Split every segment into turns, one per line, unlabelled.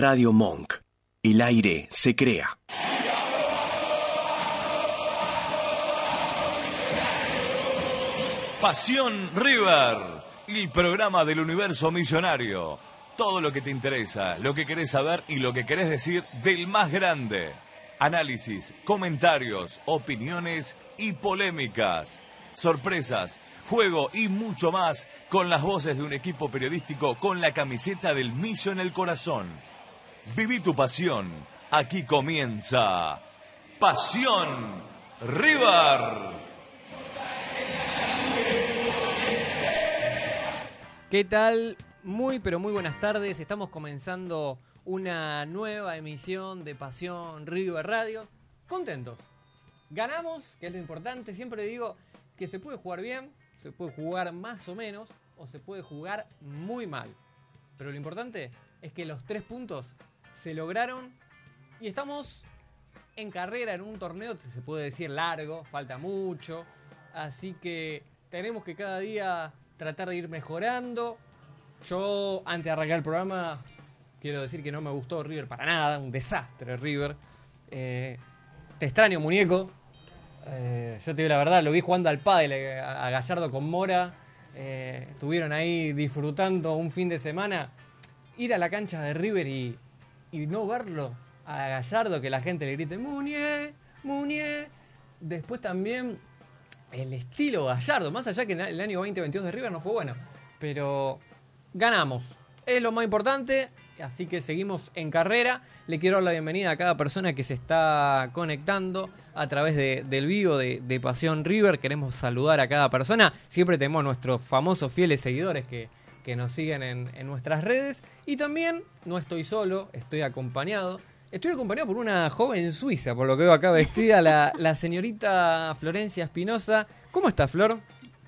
Radio Monk. El aire se crea.
Pasión River, el programa del universo millonario. Todo lo que te interesa, lo que querés saber y lo que querés decir del más grande. Análisis, comentarios, opiniones y polémicas. Sorpresas, juego y mucho más con las voces de un equipo periodístico con la camiseta del millo en el corazón. Viví tu pasión. Aquí comienza Pasión River.
¿Qué tal? Muy pero muy buenas tardes. Estamos comenzando una nueva emisión de Pasión River Radio. Contentos. Ganamos, que es lo importante. Siempre digo que se puede jugar bien, se puede jugar más o menos o se puede jugar muy mal. Pero lo importante es que los tres puntos se lograron y estamos en carrera en un torneo, se puede decir largo, falta mucho. Así que tenemos que cada día tratar de ir mejorando. Yo, antes de arrancar el programa, quiero decir que no me gustó River para nada, un desastre River. Eh, te extraño, muñeco. Eh, yo te digo la verdad, lo vi jugando al pádel eh, a Gallardo con Mora. estuvieron ahí disfrutando un fin de semana. Ir a la cancha de River y, y no verlo a Gallardo, que la gente le grite Muñe, Muñe. Después también el estilo Gallardo, más allá que el año 2022 de River no fue bueno, pero ganamos. Es lo más importante, así que seguimos en carrera. Le quiero dar la bienvenida a cada persona que se está conectando a través del vivo de, Pasión River. Queremos saludar a cada persona. Siempre tenemos nuestros famosos fieles seguidores que, que nos siguen en, nuestras redes. Y también no estoy solo, estoy acompañado. Estoy acompañado por una joven suiza, por lo que veo acá vestida, la, señorita Florencia Espinosa. ¿Cómo está, Flor?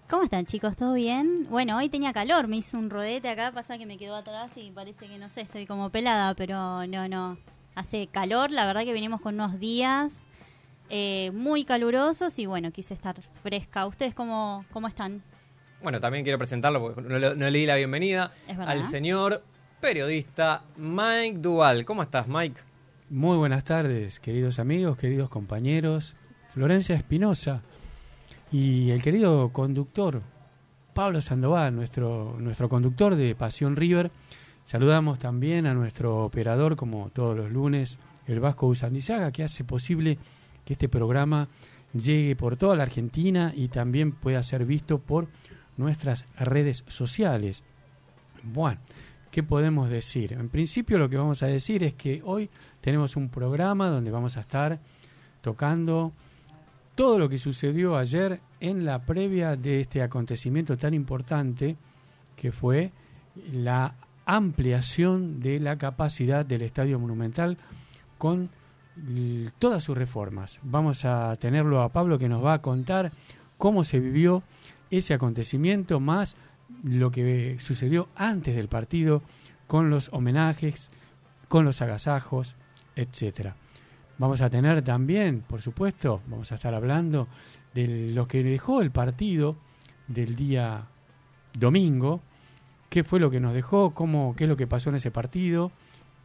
¿Cómo están chicos? ¿Todo bien? Bueno, hoy tenía calor, me hice un rodete acá, pasa que me quedó atrás y parece que no sé, estoy como pelada, pero no, no. Hace calor, la verdad que venimos con unos días eh, muy calurosos y bueno, quise estar fresca. ¿Ustedes cómo, cómo están?
Bueno, también quiero presentarlo porque no, no leí la bienvenida al señor periodista Mike Duval. ¿Cómo estás, Mike?
Muy buenas tardes, queridos amigos, queridos compañeros. Florencia Espinosa y el querido conductor Pablo Sandoval, nuestro, nuestro conductor de Pasión River. Saludamos también a nuestro operador, como todos los lunes, el Vasco Usandizaga, que hace posible que este programa llegue por toda la Argentina y también pueda ser visto por nuestras redes sociales. Bueno, ¿qué podemos decir? En principio lo que vamos a decir es que hoy tenemos un programa donde vamos a estar tocando todo lo que sucedió ayer en la previa de este acontecimiento tan importante que fue la ampliación de la capacidad del Estadio Monumental con todas sus reformas. Vamos a tenerlo a Pablo que nos va a contar cómo se vivió ese acontecimiento más lo que sucedió antes del partido con los homenajes, con los agasajos, etcétera. Vamos a tener también, por supuesto, vamos a estar hablando de lo que dejó el partido del día domingo, qué fue lo que nos dejó, cómo, qué es lo que pasó en ese partido.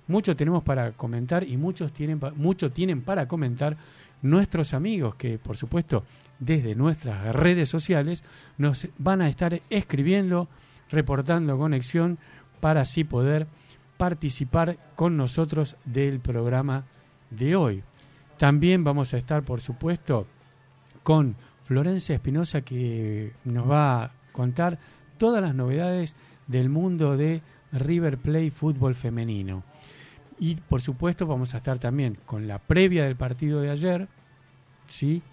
Mucho tenemos para comentar y muchos tienen, mucho tienen para comentar nuestros amigos que, por supuesto, desde nuestras redes sociales nos van a estar escribiendo, reportando conexión para así poder participar con nosotros del programa de hoy. También vamos a estar, por supuesto, con Florencia Espinosa que nos va a contar todas las novedades del mundo de River Play fútbol femenino. Y por supuesto vamos a estar también con la previa del partido de ayer, ¿sí?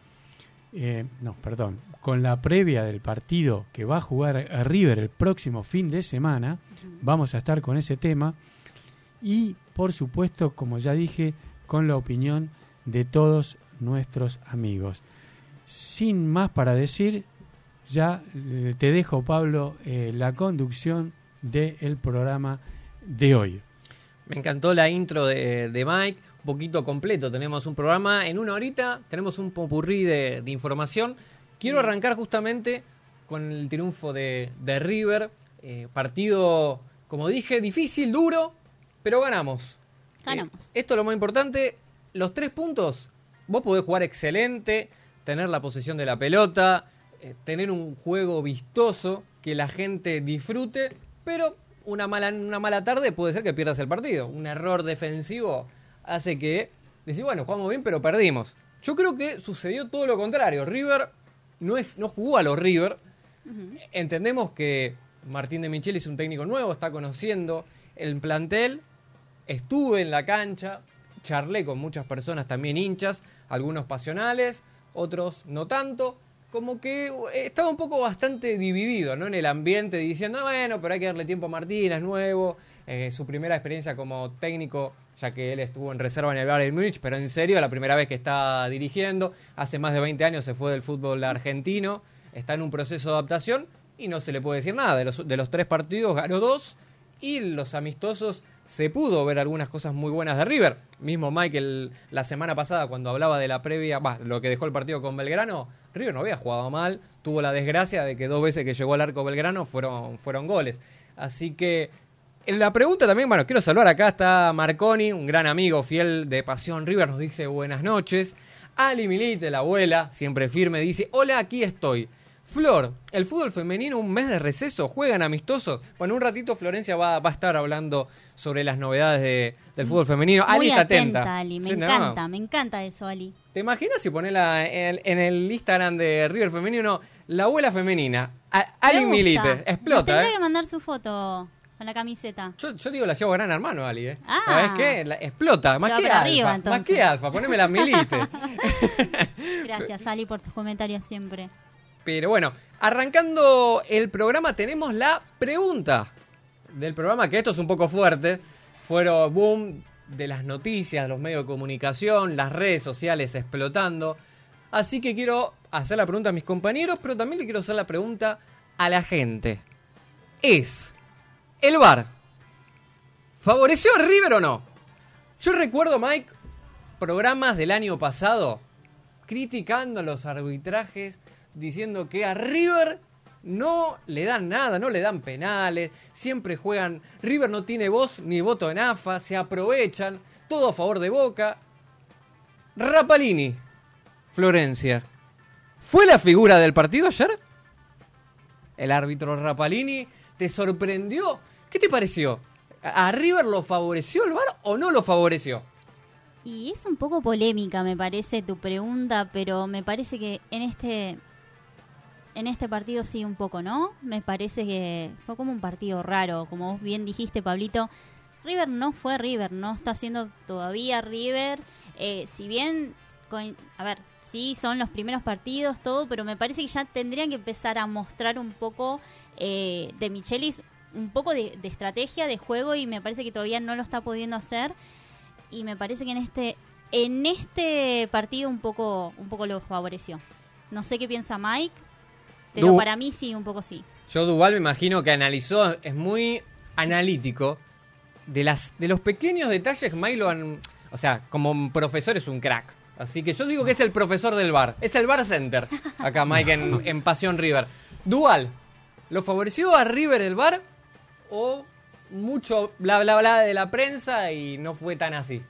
Eh, no, perdón, con la previa del partido que va a jugar a River el próximo fin de semana, vamos a estar con ese tema y por supuesto, como ya dije, con la opinión de todos nuestros amigos. Sin más para decir, ya te dejo, Pablo, eh, la conducción del programa de hoy.
Me encantó la intro de, Mike, poquito completo. Tenemos un programa en una horita, tenemos un popurrí de, información. Quiero arrancar justamente con el triunfo de, River. Eh, partido, como dije, difícil, duro, pero ganamos.
Ganamos.
Eh, esto es lo más importante. Los tres puntos, vos podés jugar excelente, tener la posesión de la pelota, eh, tener un juego vistoso, que la gente disfrute, pero una mala, una mala tarde puede ser que pierdas el partido. Un error defensivo hace que decís, bueno, jugamos bien, pero perdimos. Yo creo que sucedió todo lo contrario. River no, es, no jugó a los River. Entendemos que Martín de Michel es un técnico nuevo, está conociendo el plantel, estuve en la cancha, charlé con muchas personas también hinchas, algunos pasionales, otros no tanto, como que eh, estaba un poco bastante dividido ¿no? en el ambiente, diciendo, bueno, pero hay que darle tiempo a Martín, es nuevo, eh, su primera experiencia como técnico, ya que él estuvo en reserva en el Bayern Múnich, pero en serio, la primera vez que está dirigiendo, hace más de 20 años se fue del fútbol argentino, está en un proceso de adaptación y no se le puede decir nada, de los, de los tres partidos ganó dos y los amistosos se pudo ver algunas cosas muy buenas de River. Mismo Michael la semana pasada cuando hablaba de la previa, bah, lo que dejó el partido con Belgrano, River no había jugado mal, tuvo la desgracia de que dos veces que llegó al arco Belgrano fueron, fueron goles. Así que en la pregunta también, bueno, quiero saludar acá está Marconi, un gran amigo fiel de Pasión River, nos dice buenas noches. Ali Milite, la abuela, siempre firme, dice, hola, aquí estoy. Flor, el fútbol femenino, un mes de receso, juegan amistosos. Bueno, un ratito Florencia va, va a estar hablando sobre las novedades de- del fútbol femenino.
Muy
Ali está
atenta,
atenta.
Ali. Me
Sí, no.
encanta, me encanta eso, Ali.
¿Te imaginas si ponela en, en el Instagram de River Femenino, la abuela femenina, a- Ali. Milite? Explota,
tendrá
¿eh?
que mandar su foto con la camiseta.
Yo, yo digo, la llevo gran hermano, Ali, ¿eh?
Ah.
¿Sabes qué? La- explota, más que alfa.
arriba,
más que alfa, poneme la Milite.
Gracias, Ali, por tus comentarios siempre.
Pero bueno, arrancando el programa tenemos la pregunta del programa, que esto es un poco fuerte. Fueron boom de las noticias, los medios de comunicación, las redes sociales explotando. Así que quiero hacer la pregunta a mis compañeros, pero también le quiero hacer la pregunta a la gente. ¿Es el VAR favoreció a River o no? Yo recuerdo, Mike, programas del año pasado criticando los arbitrajes, diciendo que a River no le dan nada, no le dan penales, siempre juegan, River no tiene voz ni voto en AFA, se aprovechan, todo a favor de Boca. Rapalini, Florencia, ¿fue la figura del partido ayer? El árbitro Rapalini, ¿te sorprendió? ¿Qué te pareció? ¿A River lo favoreció el VAR o no lo favoreció?
Y es un poco polémica, me parece, tu pregunta, pero me parece que en este en este partido sí un poco, ¿no? Me parece que fue como un partido raro, como vos bien dijiste, Pablito. River no fue River, no está siendo todavía River. Eh, si bien, a ver, sí son los primeros partidos, todo, pero me parece que ya tendrían que empezar a mostrar un poco eh, de Michelis, un poco de, de estrategia, de juego, y me parece que todavía no lo está pudiendo hacer y me parece que en este en este partido un poco un poco lo favoreció. No sé qué piensa Mike, pero
Du-
para mí sí, un poco sí.
Yo Duval me imagino que analizó, es muy analítico de las de los pequeños detalles. Mike lo han, o sea, como profesor es un crack. Así que yo digo que es el profesor del bar, es el bar center. Acá Mike en, en Pasión River. Dual, ¿lo favoreció a River el bar o mucho bla bla bla de la prensa y no fue tan así?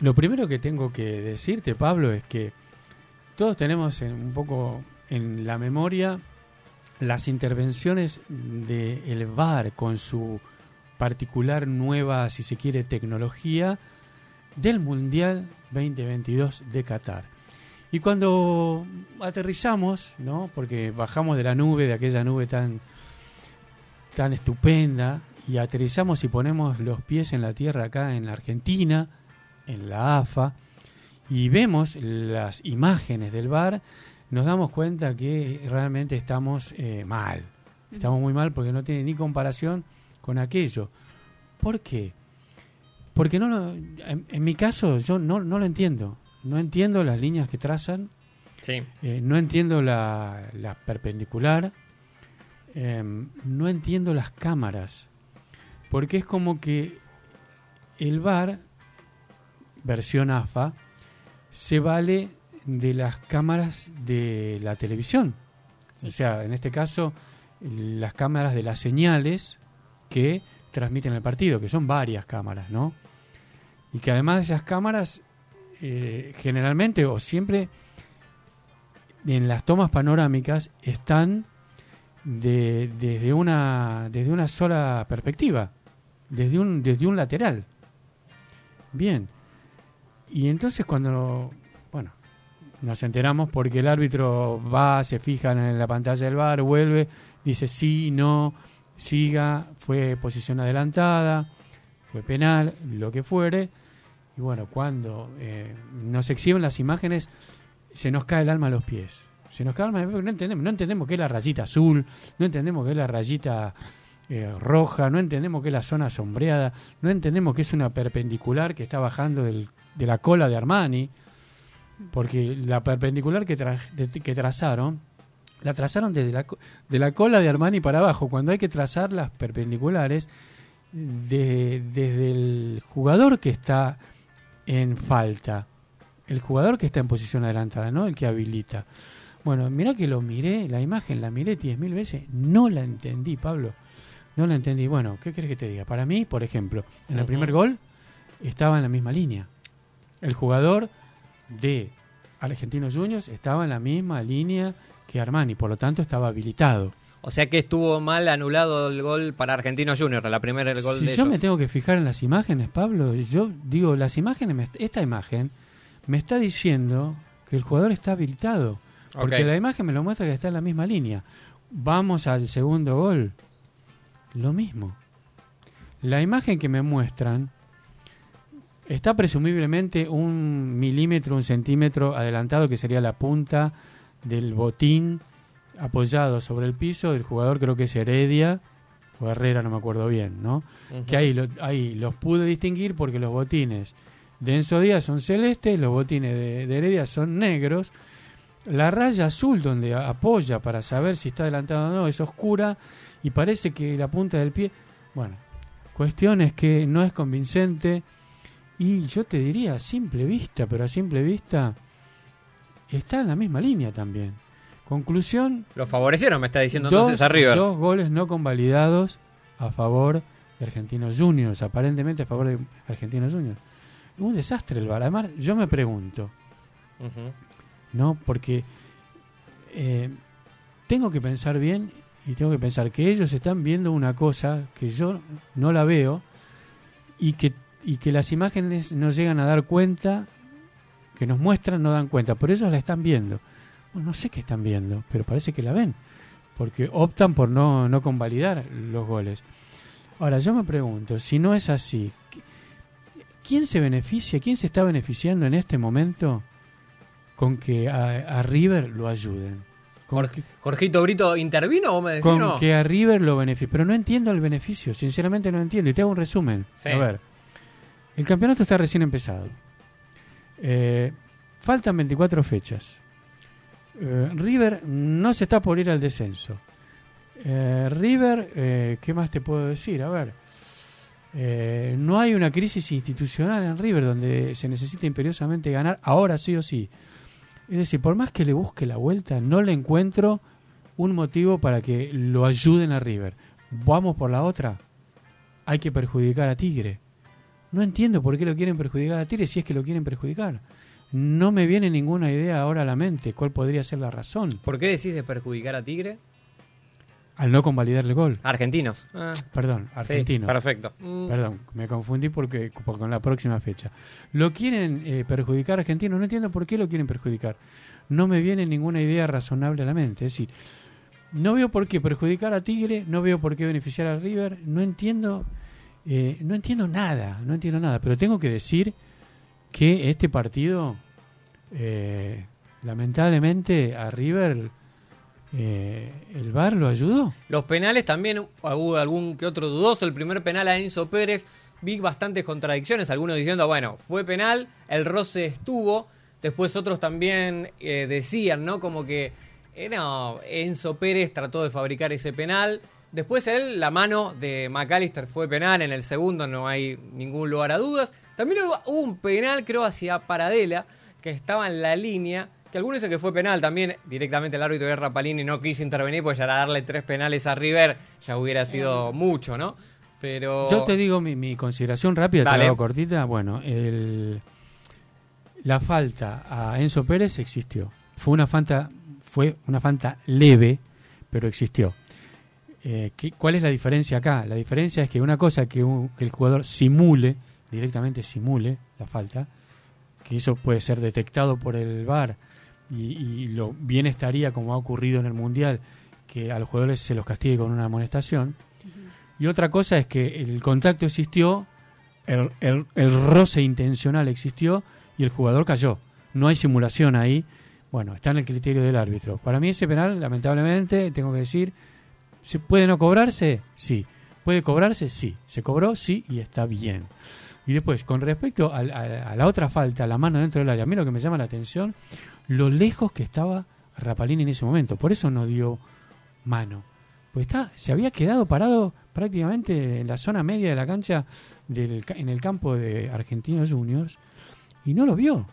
Lo primero que tengo que decirte, Pablo, es que todos tenemos en- un poco en la memoria las intervenciones del VAR con su particular nueva, si se quiere, tecnología del Mundial 2022 de Qatar. Y cuando aterrizamos, ¿no? porque bajamos de la nube, de aquella nube tan, tan estupenda, y aterrizamos y ponemos los pies en la tierra acá en la Argentina, en la AFA, y vemos las imágenes del bar, nos damos cuenta que realmente estamos eh, mal. Estamos muy mal porque no tiene ni comparación con aquello. ¿Por qué? Porque no lo- en, en mi caso yo no, no lo entiendo. No entiendo las líneas que trazan,
Sí.
eh, no entiendo la, la perpendicular, em, no entiendo las cámaras, porque es como que el VAR, versión AFA, se vale de las cámaras de la televisión. O sea, en este caso, las cámaras de las señales que transmiten el partido, que son varias cámaras, ¿no? y que además de esas cámaras, eh, generalmente o siempre en las tomas panorámicas están de- desde, una, desde una sola perspectiva, desde un, desde un lateral. Bien. Y entonces cuando, bueno, nos enteramos porque el árbitro va, se fija en la pantalla del bar, vuelve, dice sí, no, siga, fue posición adelantada, fue penal, lo que fuere. Y bueno, cuando eh, nos exhiben las imágenes, se nos cae el alma a los pies. Se nos cae el alma a los pies porque no entendemos, no entendemos qué es la rayita azul, no entendemos qué es la rayita eh, roja, no entendemos qué es la zona sombreada, no entendemos qué es una perpendicular que está bajando del- de la cola de Armani, porque la perpendicular que, que trazaron, la trazaron desde la, de la cola de Armani para abajo, cuando hay que trazar las perpendiculares de- desde el jugador que está en falta, el jugador que está en posición adelantada, no el que habilita. Bueno, mirá que lo miré, la imagen la miré diez mil veces, no la entendí, Pablo. No la entendí. Bueno, ¿qué crees que te diga? Para mí, por ejemplo, en el primer gol estaba en la misma línea. El jugador de Argentinos Juniors estaba en la misma línea que Armani, por lo tanto estaba habilitado.
O sea que estuvo mal anulado el gol para Argentinos Juniors, la primera el gol
si
de
yo
ellos.
me tengo que fijar en las imágenes, Pablo, yo digo, las imágenes, me- esta imagen me está diciendo que el jugador está habilitado. Porque la imagen me lo muestra que está en la misma línea. Vamos al segundo gol. Lo mismo. La imagen que me muestran está presumiblemente un milímetro, un centímetro adelantado, que sería la punta del botín apoyado sobre el piso del jugador, creo que es Heredia o Herrera, no me acuerdo bien, ¿no? Que ahí, lo- ahí los pude distinguir porque los botines de Enzo Díaz son celestes, los botines de, de Heredia son negros. La raya azul donde apoya para saber si está adelantado o no es oscura y parece que la punta del pie... Bueno, cuestión es que no es convincente y yo te diría a simple vista, pero a simple vista está en la misma línea también. Conclusión,
Lo favorecieron, me está diciendo
dos,
entonces a River.
dos goles no convalidados a favor de Argentinos Juniors, aparentemente a favor de Argentinos Juniors. Un desastre el VAR. Además, yo me pregunto. ¿No? Porque eh, tengo que pensar bien y tengo que pensar que ellos están viendo una cosa que yo no la veo y que, y que las imágenes no llegan a dar cuenta, que nos muestran no dan cuenta, pero ellos la están viendo. No sé qué están viendo, pero parece que la ven, porque optan por no, no convalidar los goles. Ahora, yo me pregunto, si no es así, ¿quién se beneficia, quién se está beneficiando en este momento con que a, a River lo ayuden?
Jorge- Jorgito Brito, ¿intervino o me decís
con
no?
que a River lo beneficie. Pero no entiendo el beneficio, sinceramente no entiendo. Y te hago un resumen.
Sí.
A ver, el campeonato está recién empezado. Eh, faltan 24 fechas. Eh, River no se está por ir al descenso. Eh, River, eh, ¿qué más te puedo decir? A ver, no hay una crisis institucional en River donde se necesita imperiosamente ganar ahora sí o sí. Es decir, por más que le busque la vuelta, no le encuentro un motivo para que lo ayuden a River. Vamos por la otra. Hay que perjudicar a Tigre. No entiendo por qué lo quieren perjudicar a Tigre si es que lo quieren perjudicar. No me viene ninguna idea ahora a la mente cuál podría ser la razón
¿Por qué decís de perjudicar a Tigre?
Al no convalidar el gol.
Argentinos. Ah,
Perdón,
sí,
argentinos.
perfecto. Mm,
Perdón, me confundí porque, por- con la próxima fecha. Lo quieren eh, perjudicar a Argentinos, no entiendo por qué lo quieren perjudicar. No me viene ninguna idea razonable a la mente. Es decir, no veo por qué perjudicar a Tigre, no veo por qué beneficiar a River, no entiendo, eh, no entiendo nada, no entiendo nada. Pero tengo que decir que este partido, eh, lamentablemente, a River eh, el VAR lo ayudó.
Los penales también hubo algún que otro dudoso. El primer penal a Enzo Pérez, vi bastantes contradicciones. Algunos diciendo, bueno, fue penal, el roce estuvo. Después otros también eh, decían, ¿no? Como que eh, no, Enzo Pérez trató de fabricar ese penal. Después él, la mano de McAllister fue penal. En el segundo no hay ningún lugar a dudas. También hubo hubo un penal, creo, hacia Paradela, que estaba en la línea. Que algunos dicen que fue penal también. Directamente el árbitro de Rapalini no quiso intervenir, porque ya era darle tres penales a River ya hubiera sido mucho, ¿no? Pero.
Yo te digo mi, mi consideración rápida, te
Dale.
la hago cortita. Bueno, el, la falta a Enzo Pérez existió. Fue una falta, fue una falta leve, pero existió. Eh, ¿qué- ¿Cuál es la diferencia acá? La diferencia es que una cosa que, un- que el jugador simule, directamente simule la falta, que eso puede ser detectado por el VAR y, y lo bien estaría como ha ocurrido en el Mundial, que a los jugadores se los castigue con una amonestación. Y otra cosa es que el contacto existió, el, el- el roce intencional existió y el jugador cayó. No hay simulación ahí. Bueno, está en el criterio del árbitro. Para mí ese penal, lamentablemente, tengo que decir, ¿se puede no cobrarse? Sí. ¿Puede cobrarse? Sí. ¿Se cobró? Sí, y está bien. Y después, con respecto al- a, a la otra falta, la mano dentro del área, a mí lo que me llama la atención, lo lejos que estaba Rapalini en ese momento. Por eso no dio mano. Pues está, se había quedado parado prácticamente en la zona media de la cancha del, en el campo de Argentinos Juniors y no lo vio.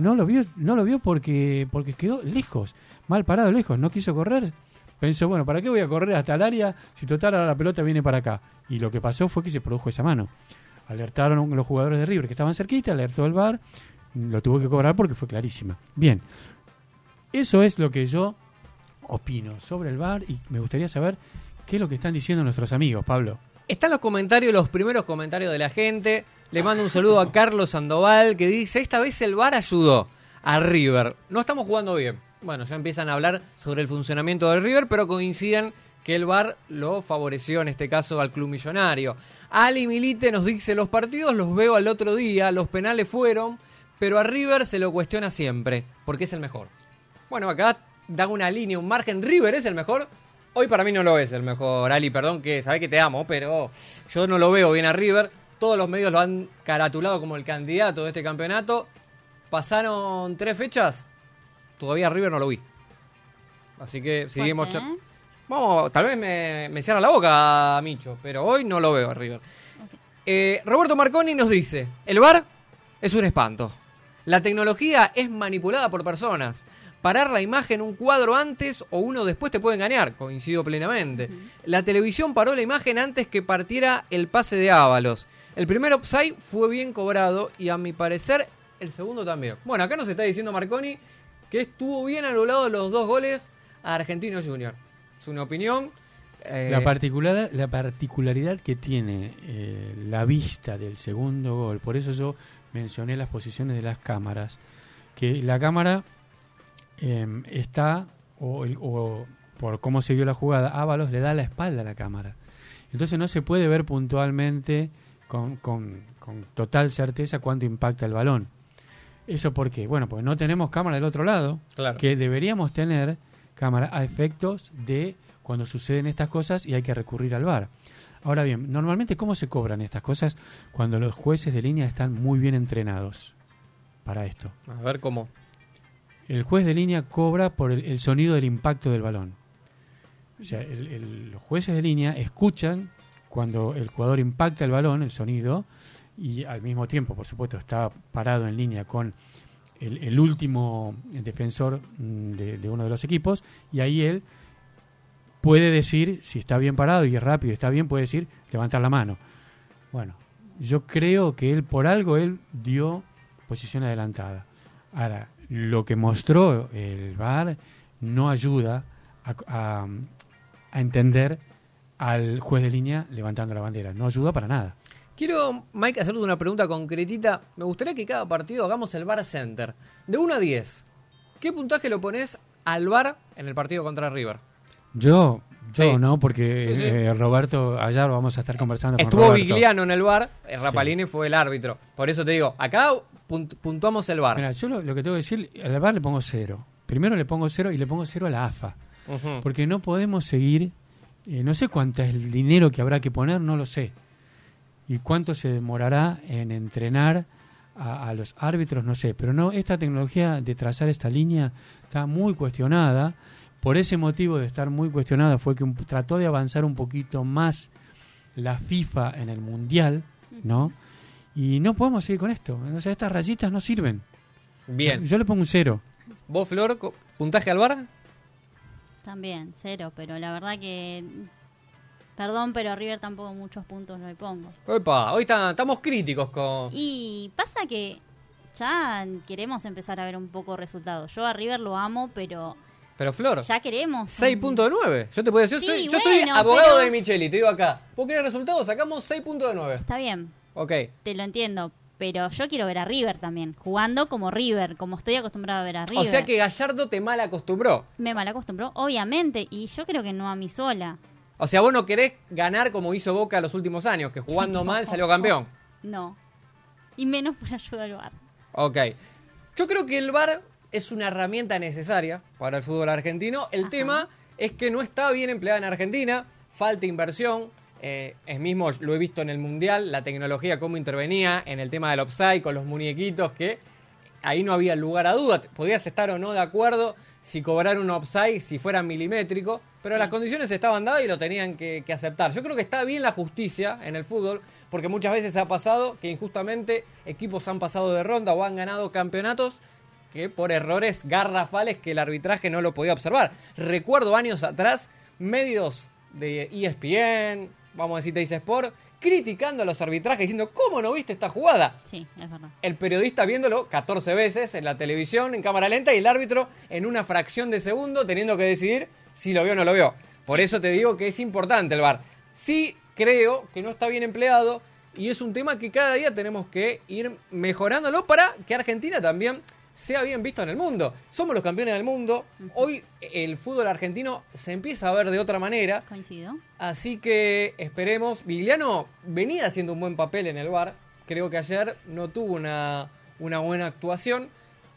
No lo vio, no lo vio porque, porque quedó lejos, mal parado lejos, no quiso correr. Pensó, bueno, ¿para qué voy a correr hasta el área si total ahora la pelota viene para acá? Y lo que pasó fue que se produjo esa mano. Alertaron los jugadores de River que estaban cerquita, alertó el VAR, lo tuvo que cobrar porque fue clarísima. Bien, eso es lo que yo opino sobre el VAR y me gustaría saber qué es lo que están diciendo nuestros amigos, Pablo.
Están los comentarios, los primeros comentarios de la gente. Le mando un saludo a Carlos Sandoval que dice, esta vez el VAR ayudó a River. No estamos jugando bien. Bueno, ya empiezan a hablar sobre el funcionamiento de River, pero coinciden que el VAR lo favoreció en este caso al club millonario. Ali Milite nos dice, los partidos los veo al otro día, los penales fueron, pero a River se lo cuestiona siempre, porque es el mejor. Bueno, acá dan una línea, un margen. River es el mejor. Hoy para mí no lo es el mejor, Ali. Perdón que sabés que te amo, pero yo no lo veo bien a River. Todos los medios lo han caratulado como el candidato de este campeonato. Pasaron tres fechas. Todavía a River no lo vi. Así que seguimos. Vamos, tal vez me, me cierra la boca, Micho, pero hoy no lo veo a River. Eh, Roberto Marconi nos dice, el VAR es un espanto. La tecnología es manipulada por personas. Parar la imagen un cuadro antes o uno después te puede engañar, coincido plenamente. La televisión paró la imagen antes que partiera el pase de Ábalos. El primer offside fue bien cobrado y a mi parecer el segundo también. Bueno, acá nos está diciendo Marconi que estuvo bien anulado los dos goles a Argentino Junior. Es una opinión. eh,
La, particular, la particularidad que tiene eh, la vista del segundo gol, por eso yo mencioné las posiciones de las cámaras, que la cámara eh, está, o, el- o por cómo se dio la jugada, Ábalos le da la espalda a la cámara. Entonces no se puede ver puntualmente con, con- con total certeza cuánto impacta el balón. ¿Eso por qué? Bueno, pues no tenemos cámara del otro lado,
Claro.
que deberíamos tener cámara a efectos de cuando suceden estas cosas y hay que recurrir al VAR. Ahora bien, normalmente ¿cómo se cobran estas cosas? Cuando los jueces de línea están muy bien entrenados para esto.
A ver cómo.
El juez de línea cobra por el, el sonido del impacto del balón. O sea, el- el- los jueces de línea escuchan cuando el jugador impacta el balón, el sonido, y al mismo tiempo, por supuesto, está parado en línea con el, el último defensor mm, de, de uno de los equipos, y ahí él puede decir, si está bien parado y es rápido, está bien, puede decir, levantar la mano. Bueno, yo creo que él, por algo, él dio posición adelantada. Ahora, lo que mostró el VAR no ayuda a, a- a entender al juez de línea levantando la bandera. No ayuda para nada.
Quiero, Mike, hacerte una pregunta concretita. Me gustaría que cada partido hagamos el VAR Center. De 1 a 10, ¿qué puntaje lo pones al VAR en el partido contra River?
Yo, yo
Sí.
no, porque
Sí, sí.
eh, Roberto, allá vamos a estar conversando con
Estuvo. Vigliano en el VAR, el Rapalini fue el árbitro. Por eso te digo, acá punt- puntuamos el VAR.
Mira, yo lo, lo que tengo que decir, al VAR le pongo cero. Primero le pongo cero y le pongo cero a la AFA. Porque no podemos seguir, eh, no sé cuánto es el dinero que habrá que poner, no lo sé. Y cuánto se demorará en entrenar a, a los árbitros, no sé. Pero no, esta tecnología de trazar esta línea está muy cuestionada. Por ese motivo de estar muy cuestionada fue que un- trató de avanzar un poquito más la FIFA en el Mundial, ¿no? Y no podemos seguir con esto. O sea, estas rayitas no sirven.
Bien.
Yo le pongo un cero.
¿Vos, Flor, puntaje al VAR?
También, cero, pero la verdad que Perdón, pero a River tampoco muchos puntos no le pongo.
Opa, hoy está- estamos críticos con...
Y pasa que ya queremos empezar a ver un poco resultados. Yo a River lo amo, pero
Pero Flor,
ya queremos.
6.9. Yo te puedo decir, yo,
Sí,
soy, yo soy
bueno,
abogado
pero-
de Micheli, te digo acá. ¿Por qué resultado sacamos 6.9?
Está bien,
Ok.
te lo entiendo. Pero yo quiero ver a River también, jugando como River, como estoy acostumbrada a ver a River.
O sea que Gallardo te mal acostumbró.
Me mal acostumbró, obviamente, y yo creo que no a mí sola.
O sea, vos no querés ganar como hizo Boca los últimos años, que jugando mal salió campeón.
No. Y menos por ayuda al bar.
Ok. Yo creo que el VAR es una herramienta necesaria para el fútbol argentino. El
Ajá.
tema es que no está bien empleada en Argentina, falta inversión. Eh, es mismo, lo he visto en el Mundial, la tecnología, cómo intervenía en el tema del offside con los muñequitos, que ahí no había lugar a duda. Podías estar o no de acuerdo si cobrar un offside, si fuera milimétrico, pero
Sí.
las condiciones estaban dadas y lo tenían que, que aceptar. Yo creo que está bien la justicia en el fútbol, porque muchas veces ha pasado que injustamente equipos han pasado de ronda o han ganado campeonatos que por errores garrafales que el arbitraje no lo podía observar. Recuerdo años atrás medios de ESPN, vamos a decir Teis Sport, criticando a los arbitrajes diciendo, ¿cómo no viste esta jugada?
Sí, es verdad.
el periodista viéndolo 14 veces en la televisión, en cámara lenta, y el árbitro en una fracción de segundo teniendo que decidir si lo vio o no lo vio. Por eso te digo que es importante el VAR. Sí creo que no está bien empleado y es un tema que cada día tenemos que ir mejorándolo para que Argentina también sea bien visto en el mundo. Somos los campeones del mundo. Hoy el fútbol argentino se empieza a ver de otra manera.
Coincido.
Así que esperemos. Vigliano venía haciendo un buen papel en el bar. Creo que ayer no tuvo una, una buena actuación.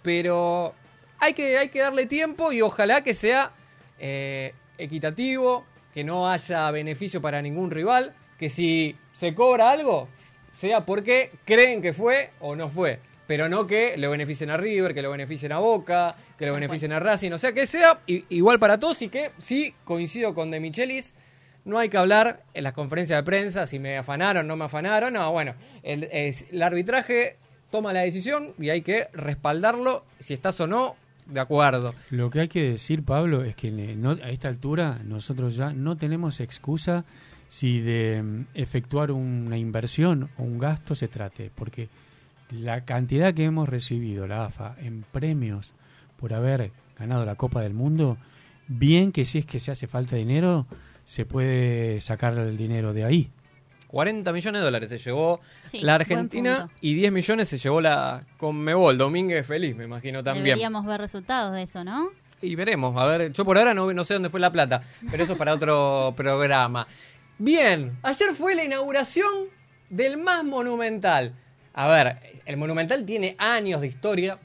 Pero hay que, hay que darle tiempo y ojalá que sea eh, equitativo, que no haya beneficio para ningún rival. Que si se cobra algo, sea porque creen que fue o no fue. Pero no que lo beneficien a River, que lo beneficien a Boca, que lo beneficien a Racing. O sea, que sea igual para todos y que sí coincido con De Michelis. No hay que hablar en las conferencias de prensa si me afanaron, no me afanaron. No, bueno, el, arbitraje toma la decisión y hay que respaldarlo si estás o no de acuerdo.
Lo que hay que decir, Pablo, es que no- a esta altura nosotros ya no tenemos excusa si de mm, efectuar una inversión o un gasto se trate, porque la cantidad que hemos recibido la AFA en premios por haber ganado la Copa del Mundo, bien que si es que se hace falta dinero, se puede sacar el dinero de ahí.
40 millones de dólares se llevó
Sí,
la Argentina y 10 millones se llevó la Conmebol. Domínguez feliz, me imagino también.
Deberíamos ver resultados de eso, ¿no?
Y veremos, a ver, yo por ahora no, no sé dónde fue la plata, pero eso es para otro programa. Bien, ayer fue la inauguración del más monumental. A ver, el monumental tiene años de historia.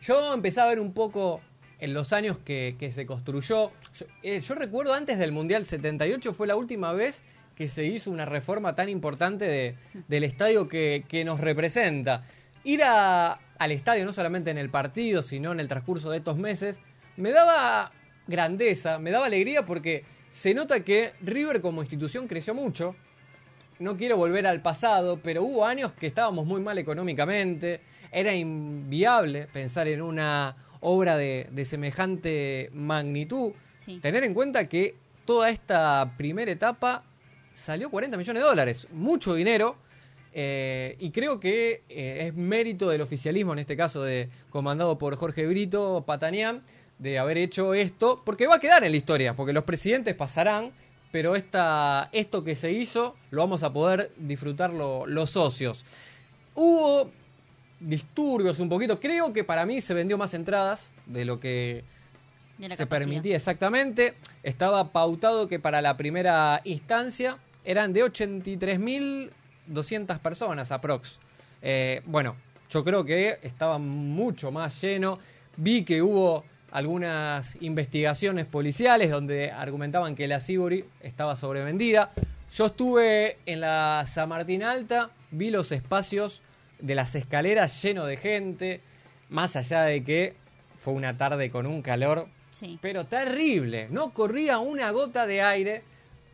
Yo empecé a ver un poco en los años que, se construyó. Yo, eh, yo recuerdo antes del Mundial 78 fue la última vez que se hizo una reforma tan importante de- del estadio que, que nos representa. Ir a- al estadio, no solamente en el partido, sino en el transcurso de estos meses, me daba grandeza, me daba alegría porque se nota que River como institución creció mucho. No quiero volver al pasado, pero hubo años que estábamos muy mal económicamente. Era inviable pensar en una obra de, de semejante magnitud.
Sí.
Tener en cuenta que toda esta primera etapa salió 40 millones de dólares, mucho dinero. eh, y creo que eh, es mérito del oficialismo, en este caso de comandado por Jorge Brito Patanián, de haber hecho esto, porque va a quedar en la historia, porque los presidentes pasarán, pero esta, esto que se hizo lo vamos a poder disfrutar lo- los socios. Hubo disturbios un poquito, creo que para mí se vendió más entradas de lo que
De
se
capacidad.
permitía exactamente. Estaba pautado que para la primera instancia eran de 83.200 personas aprox. Eh, bueno, yo creo que estaba mucho más lleno. Vi que hubo algunas investigaciones policiales donde argumentaban que la Sibori estaba sobrevendida. Yo estuve en la San Martín Alta, vi los espacios de las escaleras llenos de gente, más allá de que fue una tarde con un calor
Sí.
pero terrible. No corría una gota de aire.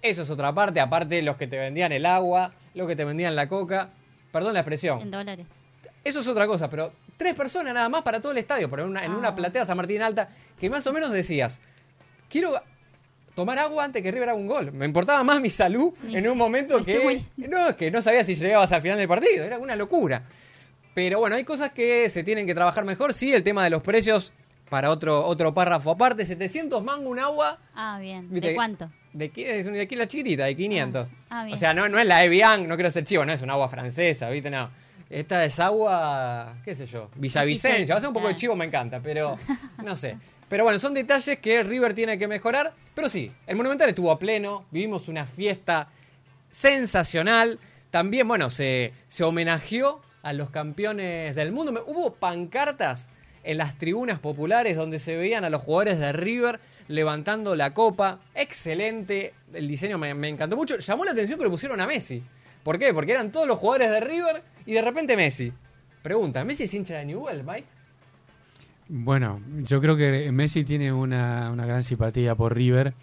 Eso es otra parte, aparte de los que te vendían el agua, los que te vendían la coca. Perdón la expresión.
En dólares.
Eso es otra cosa, pero tres personas nada más para todo el estadio, pero en una, en una
Ah.
platea San Martín Alta, que más o menos decías, quiero tomar agua antes que River haga un gol. Me importaba más mi salud en un momento que no, que no sabía si llegabas al final del partido. Era una locura. Pero bueno, hay cosas que se tienen que trabajar mejor. Sí, el tema de los precios, para otro, otro párrafo aparte. 700 mango un agua.
Ah, bien. ¿De cuánto?
¿De? Es una de aquí la chiquitita, de 500.
Ah, ah, bien.
o sea, no, no es la Evian, no quiero ser chivo, no es un agua francesa, ¿viste? No. Esta es agua, qué sé yo, Villavicencio. Hace un poco de
Claro.
chivo me encanta, pero no sé. Pero bueno, son detalles que River tiene que mejorar. Pero sí, el Monumental estuvo a pleno, vivimos una fiesta sensacional. También, bueno, se, se homenajeó a los campeones del mundo. Hubo pancartas en las tribunas populares donde se veían a los jugadores de River levantando la copa. Excelente, el diseño me, me encantó mucho. Llamó la atención que lo pusieron a Messi. ¿Por qué? Porque eran todos los jugadores de River y de repente Messi. Pregunta, ¿Messi es hincha de Newell, Mike?
Bueno, yo creo que Messi tiene una, una gran simpatía por River,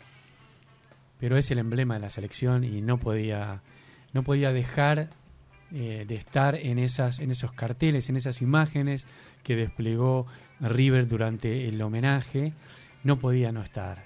pero es el emblema de la selección y no podía, no podía dejar eh, de estar en, esas, en esos carteles, en esas imágenes que desplegó River durante el homenaje. No podía no estar.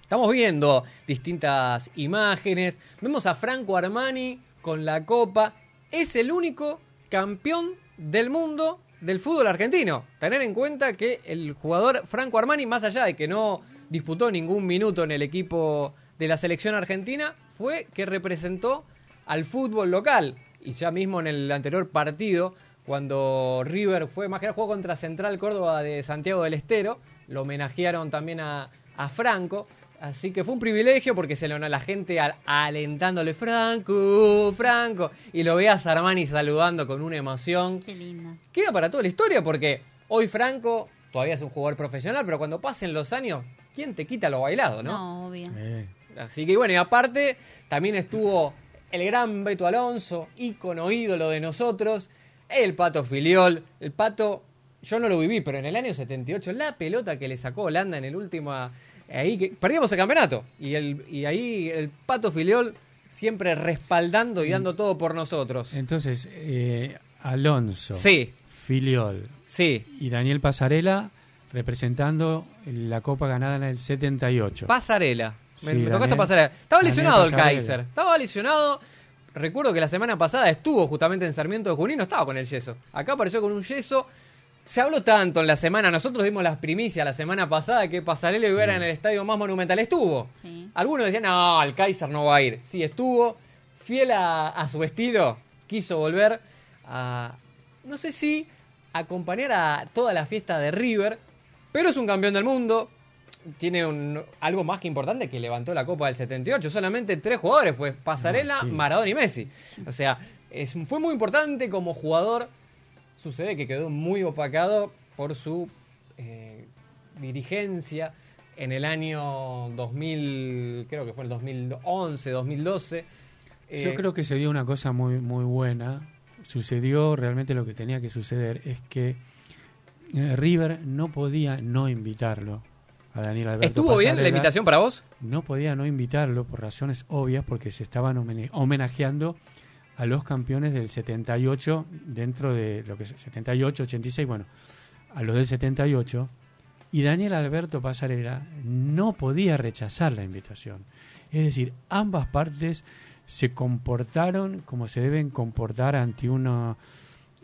Estamos viendo distintas imágenes. Vemos a Franco Armani con la copa. Es el único campeón del mundo del fútbol argentino. Tener en cuenta que el jugador Franco Armani, más allá de que no disputó ningún minuto en el equipo de la selección argentina, fue que representó al fútbol local. Y ya mismo en el anterior partido, cuando River fue más que jugó contra Central Córdoba de Santiago del Estero, lo homenajearon también a, a Franco. Así que fue un privilegio porque se lo la gente al- alentándole Franco, Franco. Y lo veas a Armani saludando con una emoción.
Qué lindo.
Queda para toda la historia porque hoy Franco todavía es un jugador profesional, pero cuando pasen los años, ¿quién te quita lo bailado, no?
No, obvio.
Eh,
Así que bueno, y aparte también estuvo el gran Beto Alonso, ícono, ídolo de nosotros, el Pato Filiol, el Pato, yo no lo viví, pero en el año 78, la pelota que le sacó Holanda en el último, ahí que perdimos el campeonato, y, el, y ahí el Pato Filiol siempre respaldando y dando todo por nosotros.
entonces, eh, Alonso,
Sí,
Filiol
sí,
y Daniel Pasarela representando la copa ganada en el 78.
Pasarela. Me,
Sí,
me tocaste
Daniel-
pasarela. Estaba
Daniel
lesionado el. Kaiser. Estaba lesionado. Recuerdo que la semana pasada estuvo justamente en Sarmiento de Junín, no estaba con el yeso. Acá apareció con un yeso. Se habló tanto en la semana, nosotros dimos las primicias la semana pasada que Pasarela iba a ir en el estadio más monumental. Estuvo.
Sí.
Algunos decían, no, el Kaiser no va a ir. Sí, estuvo. Fiel a, a su estilo, quiso volver a, no sé si acompañar a toda la fiesta de River, pero es un campeón del mundo. Tiene un, algo más que importante que levantó la Copa del 78. Solamente tres jugadores fue Pasarela,
Ah, sí.
Maradona y Messi. O sea, es, fue muy importante como jugador. Sucede que quedó muy opacado por su eh, dirigencia en el año 2000, creo que fue el 2011, 2012.
Yo
Eh,
creo que se dio una cosa muy, muy buena. Sucedió realmente lo que tenía que suceder. Es que eh, River no podía no invitarlo a Daniel Alberto.
¿Estuvo bien la invitación para vos?
No podía no invitarlo por razones obvias porque se estaban homenajeando a los campeones del 78 dentro de lo que es 78, 86, bueno, a los del 78. Y Daniel Alberto Pasarela no podía rechazar la invitación. Es decir, ambas partes se comportaron como se deben comportar ante una,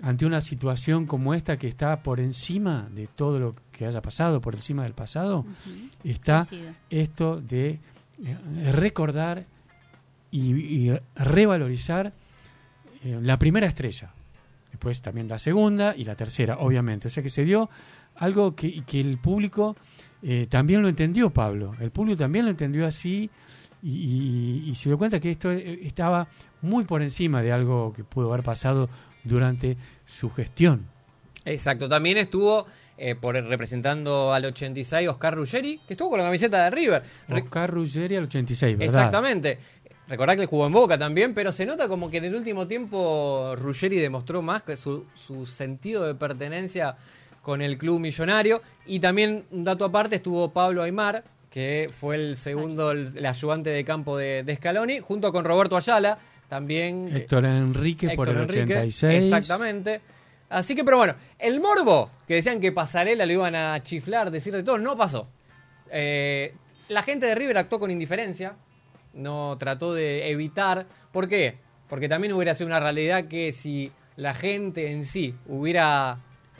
ante una situación como esta que está por encima de todo lo que haya pasado, por encima del pasado, está esto de eh, recordar y, y revalorizar eh, la primera estrella. Después también la segunda y la tercera, obviamente. O sea que se dio algo que, que el público eh, también lo entendió, Pablo. El público también lo entendió así y, y- y se dio cuenta que esto eh, estaba muy por encima de algo que pudo haber pasado durante su gestión.
Exacto, también estuvo eh, por representando al 86 Oscar Ruggeri, que estuvo con la camiseta de River.
Oscar Ruggeri al 86, ¿verdad?
Exactamente. Recordá que él jugó en Boca también, pero se nota como que en el último tiempo Ruggeri demostró más que su, su sentido de pertenencia con el club millonario. Y también, un dato aparte, estuvo Pablo Aymar, que fue el segundo, el, el ayudante de campo de, de Scaloni, junto con Roberto Ayala, también... eh,
Héctor Enrique por el
Enrique,
86.
Exactamente. Así que, pero bueno, el morbo, que decían que Pasarela lo iban a chiflar, decir de todo, no pasó. Eh, La gente de River actuó con indiferencia, no trató de evitar. ¿Por qué? Porque también hubiera sido una realidad que si la gente en sí hubiera,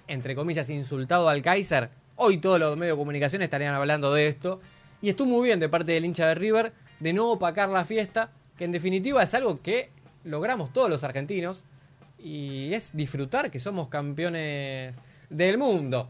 entre comillas, insultado al Kaiser, hoy todos los medios de comunicación estarían hablando de esto. Y estuvo muy bien de parte del hincha de River de no opacar la fiesta, que en definitiva es algo que logramos todos los argentinos y es disfrutar que somos campeones del mundo.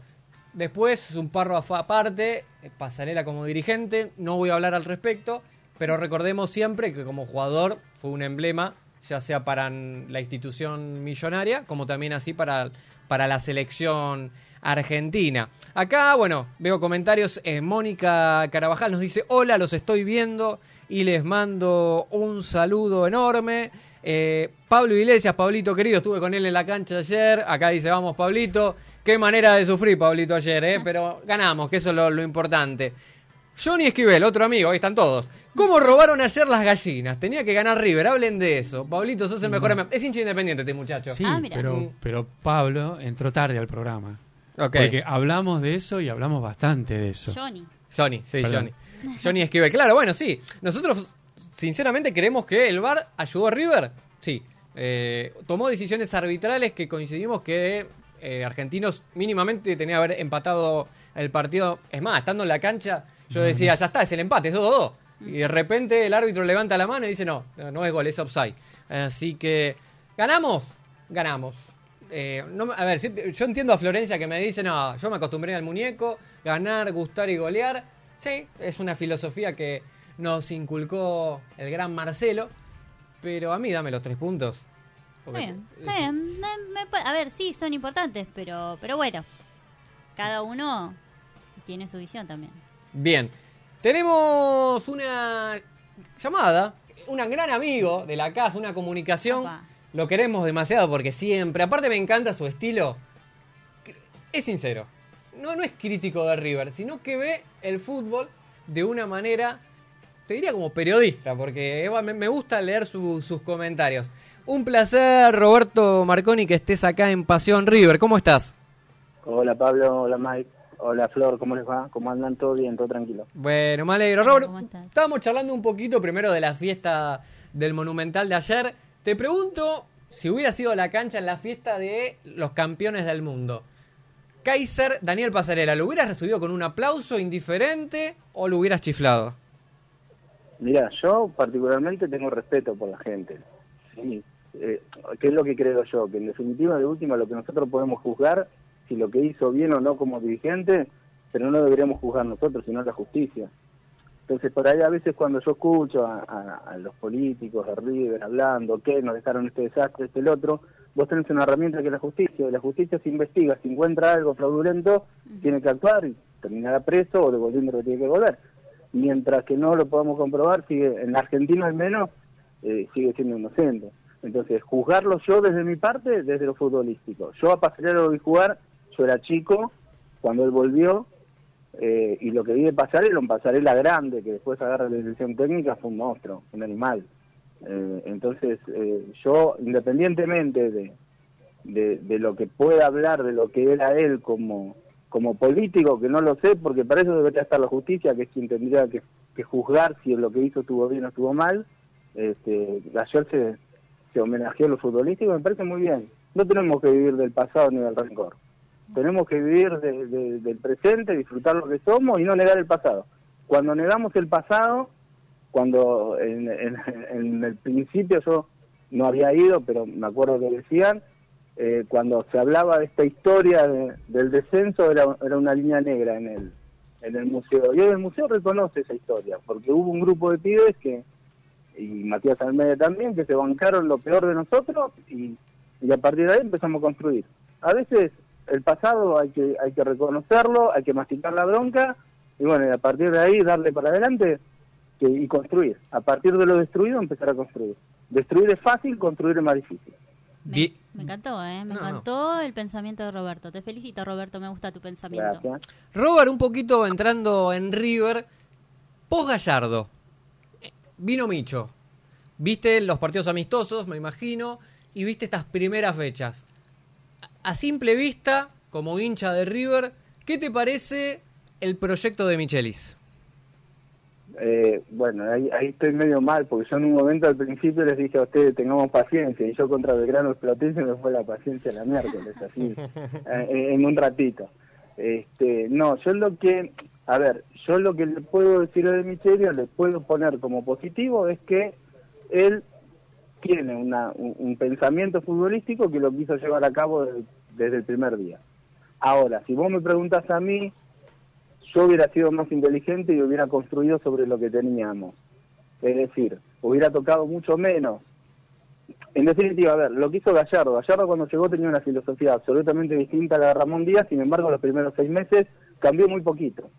Después, un párrafo aparte, eh, pasarela como dirigente, no voy a hablar al respecto, pero recordemos siempre que como jugador fue un emblema, ya sea para la institución millonaria, como también así para, para la selección argentina. Acá, bueno, veo comentarios. Eh, Mónica Carabajal nos dice, hola, los estoy viendo y les mando un saludo enorme. Eh, Pablo Iglesias, Pablito querido, estuve con él en la cancha ayer. Acá dice, vamos, Pablito. Qué manera de sufrir, Pablito, ayer, ¿eh? Pero ganamos, que eso es lo, importante. Johnny Esquivel, otro amigo, ahí están todos. ¿Cómo robaron ayer las gallinas? Tenía que ganar River, hablen de eso. Pablito, sos el mejor amigo. Es hincha independiente este muchacho.
Sí,
Ah,
pero,
Mm.
pero Pablo entró tarde al programa.
Ok.
Porque hablamos de eso y hablamos bastante de eso.
Johnny.
Johnny, sí,
Perdón.
Johnny. Johnny Esquivel. Claro, bueno, sí. Nosotros, sinceramente, creemos que el VAR ayudó a River. Sí. Eh, tomó decisiones arbitrales que coincidimos que eh, Argentinos mínimamente tenía que haber empatado el partido. Es más, estando en la cancha, yo decía, ya está, es el empate, es 2-2. Y de repente el árbitro levanta la mano y dice, no, no es gol, es offside. Así que, ¿ganamos? Ganamos. Eh, no, a ver, yo entiendo a Florencia que me dice, no, yo me acostumbré al muñeco, ganar, gustar y golear. Sí, es una filosofía que nos inculcó el gran Marcelo, pero a mí dame los tres puntos.
Está bien, está bien. Me- me pa- a ver, sí, son importantes, pero, pero bueno. Cada uno tiene su visión también.
Bien, tenemos una llamada, un gran amigo de la casa, una comunicación.
Opa.
Lo queremos demasiado porque siempre, aparte me encanta su estilo. Es sincero, no, no es crítico de River, sino que ve el fútbol de una manera, te diría como periodista, porque Eva, me, me gusta leer su- sus comentarios. Un placer, Roberto Marconi, que estés acá en Pasión River. ¿Cómo estás?
Hola Pablo, hola Mike, hola Flor, ¿cómo les va? ¿Cómo andan? ¿Todo bien? ¿Todo tranquilo?
Bueno, me alegro. Robert,
¿Cómo estás?
estábamos charlando un poquito primero de la fiesta del Monumental de ayer. Te pregunto si hubiera sido la cancha en la fiesta de los campeones del mundo. Kaiser, Daniel Pasarela, ¿lo hubieras recibido con un aplauso indiferente o lo hubieras chiflado?
Mira, yo particularmente tengo respeto por la gente. Sí. Eh, ¿Qué es lo que creo yo? Que en definitiva, de última, lo que nosotros podemos juzgar, si lo que hizo bien o no como dirigente, pero no deberíamos juzgar nosotros, sino la justicia. Entonces, por ahí a veces cuando yo escucho a, a- a los políticos de River hablando que nos dejaron este desastre, este el otro, vos tenés una herramienta que es la justicia, y la justicia se investiga, si encuentra algo fraudulento, tiene que actuar y terminará preso o devolviendo lo que tiene que devolver. Mientras que no lo podamos comprobar, sigue en la Argentina al menos, eh, sigue siendo inocente. Entonces, juzgarlo yo desde mi parte, desde lo futbolístico. Yo a Pasarela lo vi jugar, yo era chico, cuando él volvió, eh, y lo que vi de Pasarela, un Pasarela grande, que después agarra la dirección técnica, fue un monstruo, un animal. Eh, entonces, eh, yo, independientemente de, de, lo que pueda hablar, de lo que era él como, como político, que no lo sé, porque para eso debería estar la justicia, que es quien tendría que, juzgar si lo que hizo estuvo bien o estuvo mal. Este, ayer se, se homenajeó a lo futbolístico, me parece muy bien. No tenemos que vivir del pasado ni del rencor. Tenemos que vivir de- de- del presente, disfrutar lo que somos y no negar el pasado. Cuando negamos el pasado, cuando en, en- en el principio yo no había ido, pero me acuerdo que decían, eh, cuando se hablaba de esta historia de- del descenso era, era una línea negra en el, en el museo. Y hoy el museo reconoce esa historia, porque hubo un grupo de pibes que, y Matías Almeida también, que se bancaron lo peor de nosotros y, y a partir de ahí empezamos a construir. A veces el pasado hay que, hay que reconocerlo, hay que masticar la bronca y bueno, y a partir de ahí darle para adelante que, y construir. A partir de lo destruido empezar a construir. Destruir es fácil, construir es más difícil.
Me, encantó, ¿eh? Me
No, no.
encantó el pensamiento de Roberto. Te felicito, Roberto. Me gusta tu pensamiento.
Gracias.
Robert, un poquito entrando en River, post Gallardo, vino Micho. Viste los partidos amistosos, me imagino, y viste estas primeras fechas. A simple vista, como hincha de River, ¿qué te parece el proyecto de Michelis?
Eh, bueno, ahí, ahí estoy medio mal, porque yo en un momento al principio les dije a ustedes, tengamos paciencia, y yo contra Belgrano exploté y se me fue la paciencia la miércoles, así, eh, en un ratito. Este, no, yo lo que, a ver, yo lo que le puedo decir a De Micherio, le puedo poner como positivo, es que él tiene una, un, un pensamiento futbolístico que lo quiso llevar a cabo desde, desde el primer día. Ahora, si vos me preguntas a mí, yo hubiera sido más inteligente y hubiera construido sobre lo que teníamos. Es decir, hubiera tocado mucho menos. En definitiva, a ver, lo que hizo Gallardo. Gallardo cuando llegó tenía una filosofía absolutamente distinta a la de Ramón Díaz, sin embargo, los primeros seis meses cambió muy poquito.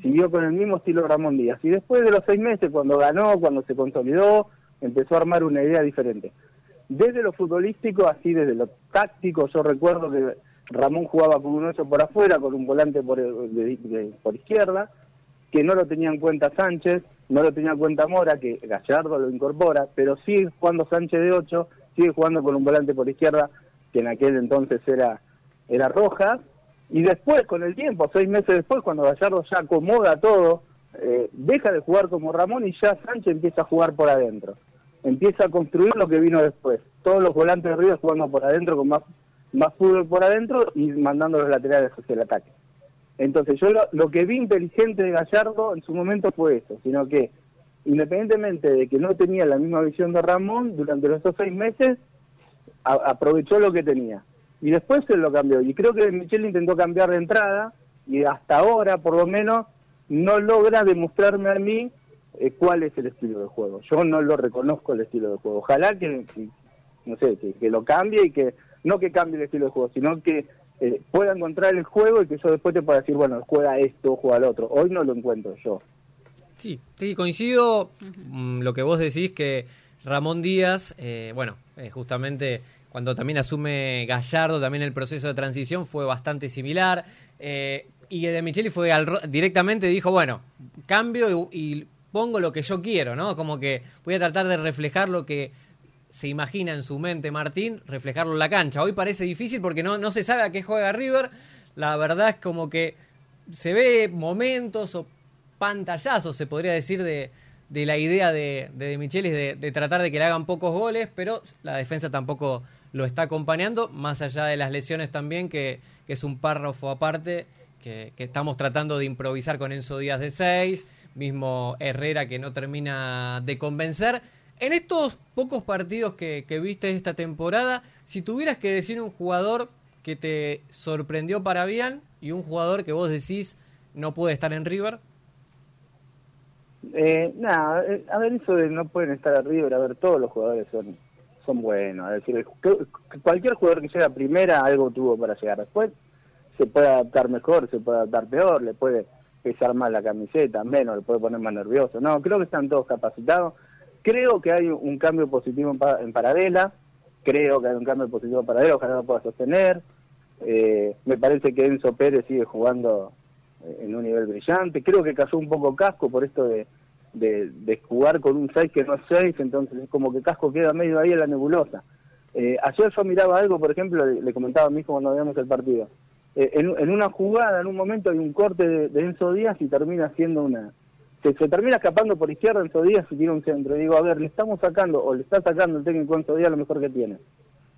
Siguió con el mismo estilo de Ramón Díaz. Y después de los seis meses, cuando ganó, cuando se consolidó, empezó a armar una idea diferente. Desde lo futbolístico, así desde lo táctico, yo recuerdo que Ramón jugaba con un 8 por afuera, con un volante por, por izquierda, que no lo tenía en cuenta Sánchez, no lo tenía en cuenta Mora, que Gallardo lo incorpora, pero sigue jugando Sánchez de 8, sigue jugando con un volante por izquierda, que en aquel entonces era, era Rojas, y después, con el tiempo, seis meses después, cuando Gallardo ya acomoda todo, eh, deja de jugar como Ramón y ya Sánchez empieza a jugar por adentro. Empieza a construir lo que vino después. Todos los volantes de Río jugando por adentro con más más fútbol por adentro y mandando los laterales hacia el ataque. Entonces yo lo, que vi inteligente de Gallardo en su momento fue eso, sino que independientemente de que no tenía la misma visión de Ramón, durante los seis meses aprovechó lo que tenía. Y después se lo cambió. Y creo que Michel intentó cambiar de entrada y hasta ahora, por lo menos, no logra demostrarme a mí eh, cuál es el estilo de juego. Yo no lo reconozco el estilo de juego. Ojalá que, no sé, que lo cambie y que no que cambie el estilo de juego, sino que eh, pueda encontrar el juego y que yo después te pueda decir, bueno, juega esto, juega lo otro. Hoy no lo encuentro yo.
Sí, sí coincido mm, lo que vos decís que Ramón Díaz, eh, bueno, eh, justamente cuando también asume Gallardo, también el proceso de transición fue bastante similar. y de Micheli fue directamente dijo, bueno, cambio y, y pongo lo que yo quiero, ¿no? Como que voy a tratar de reflejar lo que se imagina en su mente Martín reflejarlo en la cancha. Hoy parece difícil porque no, no se sabe a qué juega River. La verdad es como que se ve momentos o pantallazos, se podría decir, de, de la idea de, de, de Michelis de, tratar de que le hagan pocos goles, pero la defensa tampoco lo está acompañando, más allá de las lesiones también, que, que es un párrafo aparte, que, que, estamos tratando de improvisar con Enzo Díaz de 6, mismo Herrera que no termina de convencer. En estos pocos partidos que, viste esta temporada, si tuvieras que decir un jugador que te sorprendió para bien y un jugador que vos decís no puede estar en River.
Eh, nada, eh, a ver, eso de no pueden estar en River, a ver, todos los jugadores son son buenos. Es decir, cualquier jugador que llega primera algo tuvo para llegar. Después se puede adaptar mejor, se puede adaptar peor, le puede pesar más la camiseta, menos, le puede poner más nervioso. No, creo que están todos capacitados Creo que hay un cambio positivo en, Paradela, creo que hay un cambio positivo en Paradela, ojalá lo pueda sostener. Eh, me parece que Enzo Pérez sigue jugando eh, en un nivel brillante. Creo que cayó un poco casco por esto de, de, jugar con un 6 que no es 6, entonces es como que casco queda medio ahí en la nebulosa. Eh, ayer yo miraba algo, por ejemplo, le, comentaba a mi hijo cuando veíamos el partido. En, una jugada, en un momento hay un corte de, Enzo Díaz y termina siendo una, se, termina escapando por izquierda en Díaz y tiene un centro. digo, a ver, le estamos sacando, o le está sacando el técnico en Díaz lo mejor que tiene,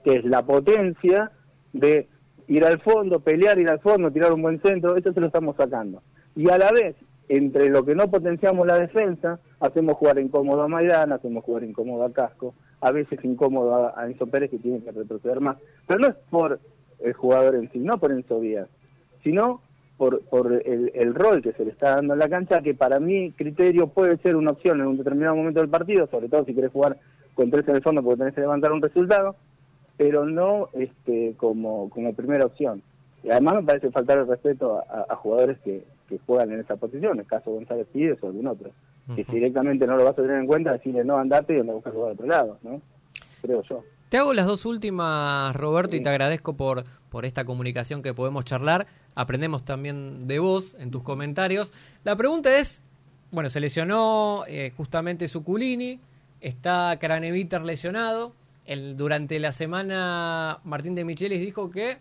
que es la potencia de ir al fondo, pelear, ir al fondo, tirar un buen centro, eso se lo estamos sacando. Y a la vez, entre lo que no potenciamos la defensa, hacemos jugar incómodo a Maidana, hacemos jugar incómodo a Casco, a veces incómodo a Enzo Pérez que tiene que retroceder más. Pero no es por el jugador en sí, no por Enzo Díaz, sino por, por el, el, rol que se le está dando en la cancha, que para mi criterio puede ser una opción en un determinado momento del partido, sobre todo si querés jugar con tres en el fondo porque tenés que levantar un resultado, pero no este como, como primera opción. Y además me parece faltar el respeto a, jugadores que, que, juegan en esa posición, el caso González Pires o algún otro, que si directamente no lo vas a tener en cuenta, decirle no andate y anda a buscar jugar a otro lado, ¿no? Creo yo.
Te hago las dos últimas, Roberto, y te agradezco por, por esta comunicación que podemos charlar. Aprendemos también de vos en tus comentarios. La pregunta es, bueno, se lesionó eh, justamente Suculini, está Craneviter lesionado. Durante la semana Martín de Michelis dijo que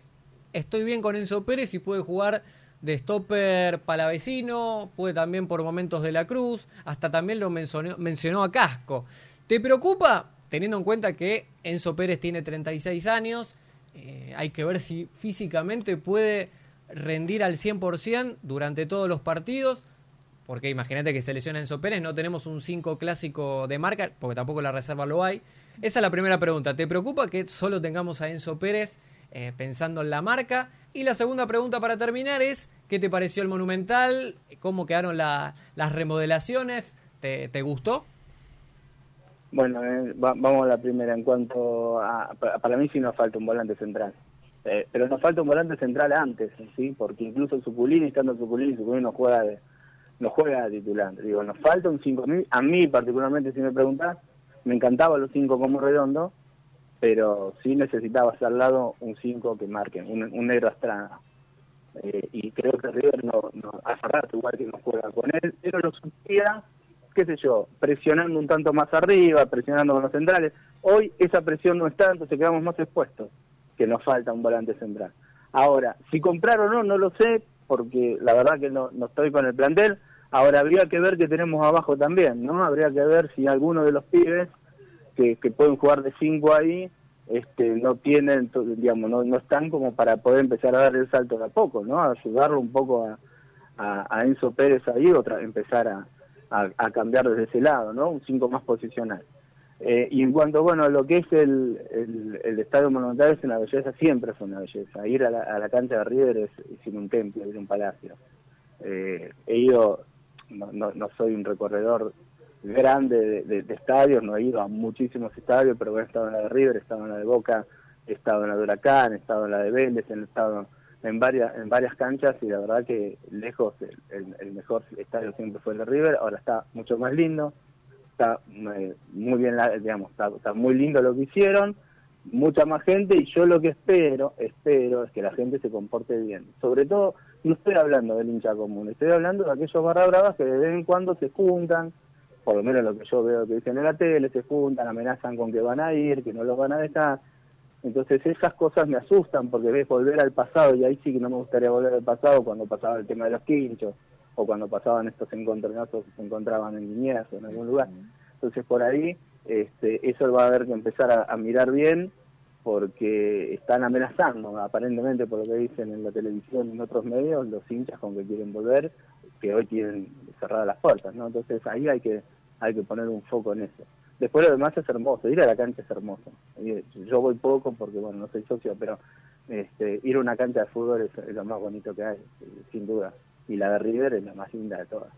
estoy bien con Enzo Pérez y puede jugar de stopper Palavecino, puede también por momentos de la Cruz, hasta también lo mencionó, mencionó a Casco. ¿Te preocupa, teniendo en cuenta que Enzo Pérez tiene 36 años, eh, hay que ver si físicamente puede rendir al 100% durante todos los partidos? Porque imagínate que se lesiona Enzo Pérez, no tenemos un 5 clásico de marca, porque tampoco la reserva lo hay. Esa es la primera pregunta. ¿Te preocupa que solo tengamos a Enzo Pérez eh, pensando en la marca? Y la segunda pregunta para terminar es, ¿qué te pareció el Monumental? ¿Cómo quedaron las remodelaciones? ¿Te, gustó?
Bueno, eh, vamos a la primera. En cuanto a, para mí sí nos falta un volante central. Eh, pero nos falta un volante central antes, ¿sí? Porque incluso Suculini, estando Suculini, Suculini no juega de, no juega de titular. Digo, nos falta un 5.000. A mí particularmente, si me preguntas, me encantaba los 5 como redondo, pero sí necesitaba al lado un 5 que marque, un, negro Astrada. Eh, y creo que River no, no hace rato igual que no juega con él, pero lo sufría, qué sé yo, presionando un tanto más arriba, presionando con los centrales. Hoy esa presión no está, entonces quedamos más expuestos, que nos falta un volante central. Ahora, si comprar o no, no lo sé, porque la verdad que no, no estoy con el plantel. Ahora habría que ver qué tenemos abajo también, ¿no? Habría que ver si alguno de los pibes que, pueden jugar de 5 ahí este, no tienen, digamos, no, no están como para poder empezar a dar el salto de a poco, ¿no? A ayudarlo un poco a, a, Enzo Pérez ahí, otra, empezar a, a, cambiar desde ese lado, ¿no? Un 5 más posicional. Eh, y en cuanto, bueno, a lo que es el, el, Estadio Monumental es una belleza, siempre es una belleza. Ir a la, a la cancha de River es, es un templo, es un palacio. Eh, he ido, no, no, no soy un recorredor grande de, estadios, no he ido a muchísimos estadios, pero he estado en la de River, he estado en la de Boca, he estado en la de Huracán, he estado en la de Vélez, he estado en varias en varias canchas y la verdad que lejos el, mejor estadio siempre fue el River, ahora está mucho más lindo, está eh, muy bien, digamos, está, muy lindo lo que hicieron, mucha más gente y yo lo que espero, espero es que la gente se comporte bien, sobre todo no estoy hablando del hincha común, estoy hablando de aquellos barra bravas que de vez en cuando se juntan, por lo menos lo que yo veo que dicen en la tele, se juntan, amenazan con que van a ir, que no los van a dejar. Entonces esas cosas me asustan porque ves volver al pasado y ahí sí que no me gustaría volver al pasado cuando pasaba el tema de los quinchos o cuando pasaban estos encontronazos que se encontraban en Liniers o en algún lugar. Entonces por ahí este, eso va a haber que empezar a, mirar bien porque están amenazando aparentemente por lo que dicen en la televisión y en otros medios los hinchas con que quieren volver que hoy tienen cerradas las puertas, ¿no? Entonces ahí hay que hay que poner un foco en eso. Después lo demás es hermoso, ir a la cancha es hermoso. Yo voy poco porque, bueno, no soy socio, pero este, ir a una cancha de fútbol es, lo más bonito que hay, sin duda. Y la de River es la más linda de todas.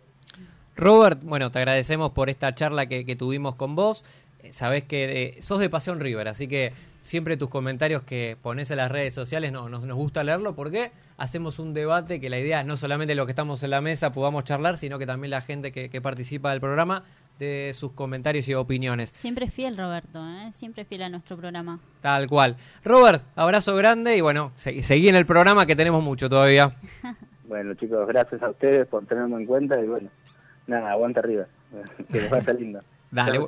Robert, bueno, te agradecemos por esta charla que, tuvimos con vos. Eh, sabés que eh, sos de Pasión River, así que siempre tus comentarios que pones en las redes sociales no, nos, nos gusta leerlo porque hacemos un debate que la idea es no solamente lo que estamos en la mesa podamos charlar, sino que también la gente que, participa del programa de sus comentarios y opiniones.
Siempre fiel, Roberto, ¿eh? siempre fiel a nuestro programa.
Tal cual. Robert, abrazo grande y bueno, seguí en el programa que tenemos mucho todavía.
bueno, chicos, gracias a ustedes por tenerme en cuenta y bueno, nada, aguanta arriba, que les vaya lindo.
Dale.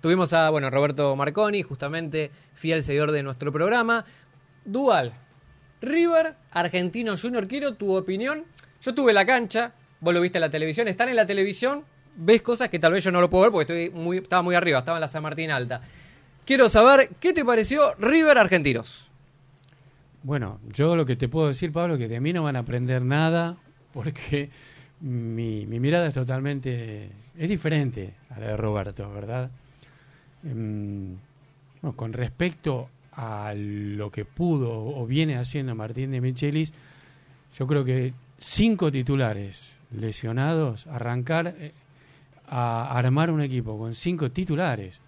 Tuvimos a, bueno, Roberto Marconi, justamente fiel seguidor de nuestro programa. Dual, River, Argentino Junior, quiero tu opinión. Yo tuve la cancha, vos lo viste en la televisión, están en la televisión, ves cosas que tal vez yo no lo puedo ver porque estoy muy, estaba muy arriba, estaba en la San Martín Alta. Quiero saber, ¿qué te pareció River Argentinos?
Bueno, yo lo que te puedo decir, Pablo, que de mí no van a aprender nada porque mi, mi mirada es totalmente, es diferente a la de Roberto, ¿verdad? Em, con respecto a lo que pudo o viene haciendo Martín de Michelis, yo creo que cinco titulares lesionados, arrancar eh, a armar un equipo con cinco titulares.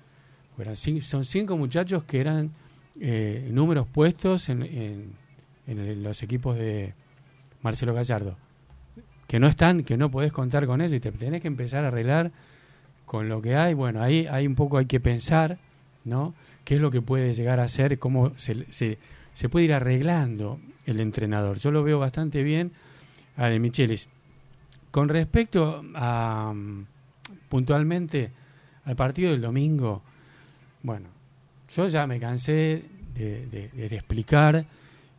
son cinco muchachos que eran eh, números puestos en, en, los equipos de Marcelo Gallardo. Que no están, que no podés contar con ellos y te tenés que empezar a arreglar con lo que hay, bueno, ahí hay un poco hay que pensar, ¿no? ¿Qué es lo que puede llegar a ser? ¿Cómo se, se, puede ir arreglando el entrenador? Yo lo veo bastante bien a de Michelis. Con respecto a puntualmente al partido del domingo, bueno, yo ya me cansé de, explicar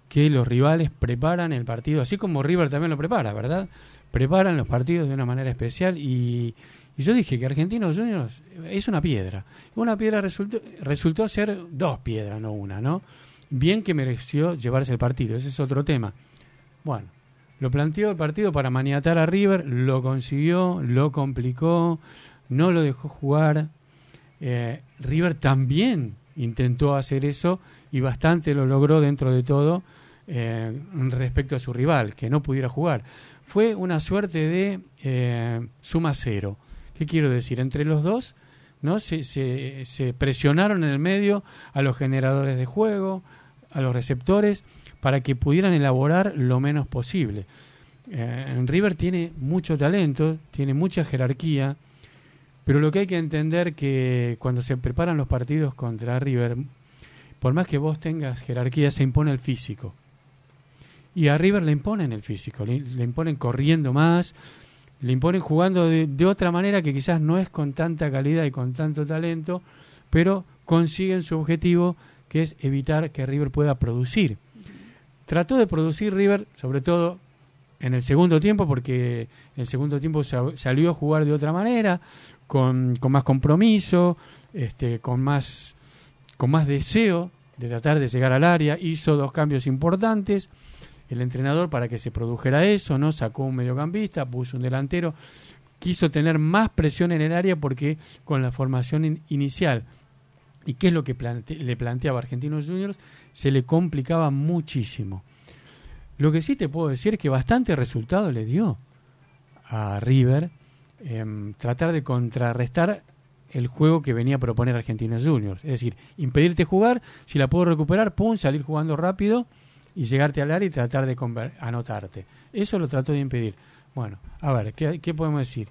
que los rivales preparan el partido, así como River también lo prepara, ¿verdad? Preparan los partidos de una manera especial y, y yo dije que Argentinos Juniors es una piedra. Una piedra resultó, resultó ser dos piedras, no una, ¿no? Bien que mereció llevarse el partido, ese es otro tema. Bueno, lo planteó el partido para maniatar a River, lo consiguió, lo complicó, no lo dejó jugar. Eh, River también intentó hacer eso y bastante lo logró dentro de todo eh, respecto a su rival, que no pudiera jugar. Fue una suerte de eh, suma cero. ¿Qué quiero decir? Entre los dos ¿no? Se, se, se, presionaron en el medio a los generadores de juego, a los receptores, para que pudieran elaborar lo menos posible. Eh, River tiene mucho talento, tiene mucha jerarquía, pero lo que hay que entender que cuando se preparan los partidos contra River, por más que vos tengas jerarquía, se impone el físico. Y a River le imponen el físico, le, imponen corriendo más, le imponen jugando de, de, otra manera que quizás no es con tanta calidad y con tanto talento, pero consiguen su objetivo, que es evitar que River pueda producir. Trató de producir River, sobre todo en el segundo tiempo, porque en el segundo tiempo salió a jugar de otra manera, con, con más compromiso, este, con, más, con más deseo de tratar de llegar al área, hizo dos cambios importantes. El entrenador para que se produjera eso, ¿no? Sacó un mediocampista, puso un delantero, quiso tener más presión en el área porque con la formación in inicial y qué es lo que le planteaba Argentinos Juniors, se le complicaba muchísimo. Lo que sí te puedo decir es que bastante resultado le dio a River eh, tratar de contrarrestar el juego que venía a proponer Argentinos Juniors. Es decir, impedirte jugar, si la puedo recuperar, pum, salir jugando rápido y llegarte al área y tratar de anotarte. Eso lo trató de impedir. Bueno, a ver, ¿qué, ¿qué, podemos decir?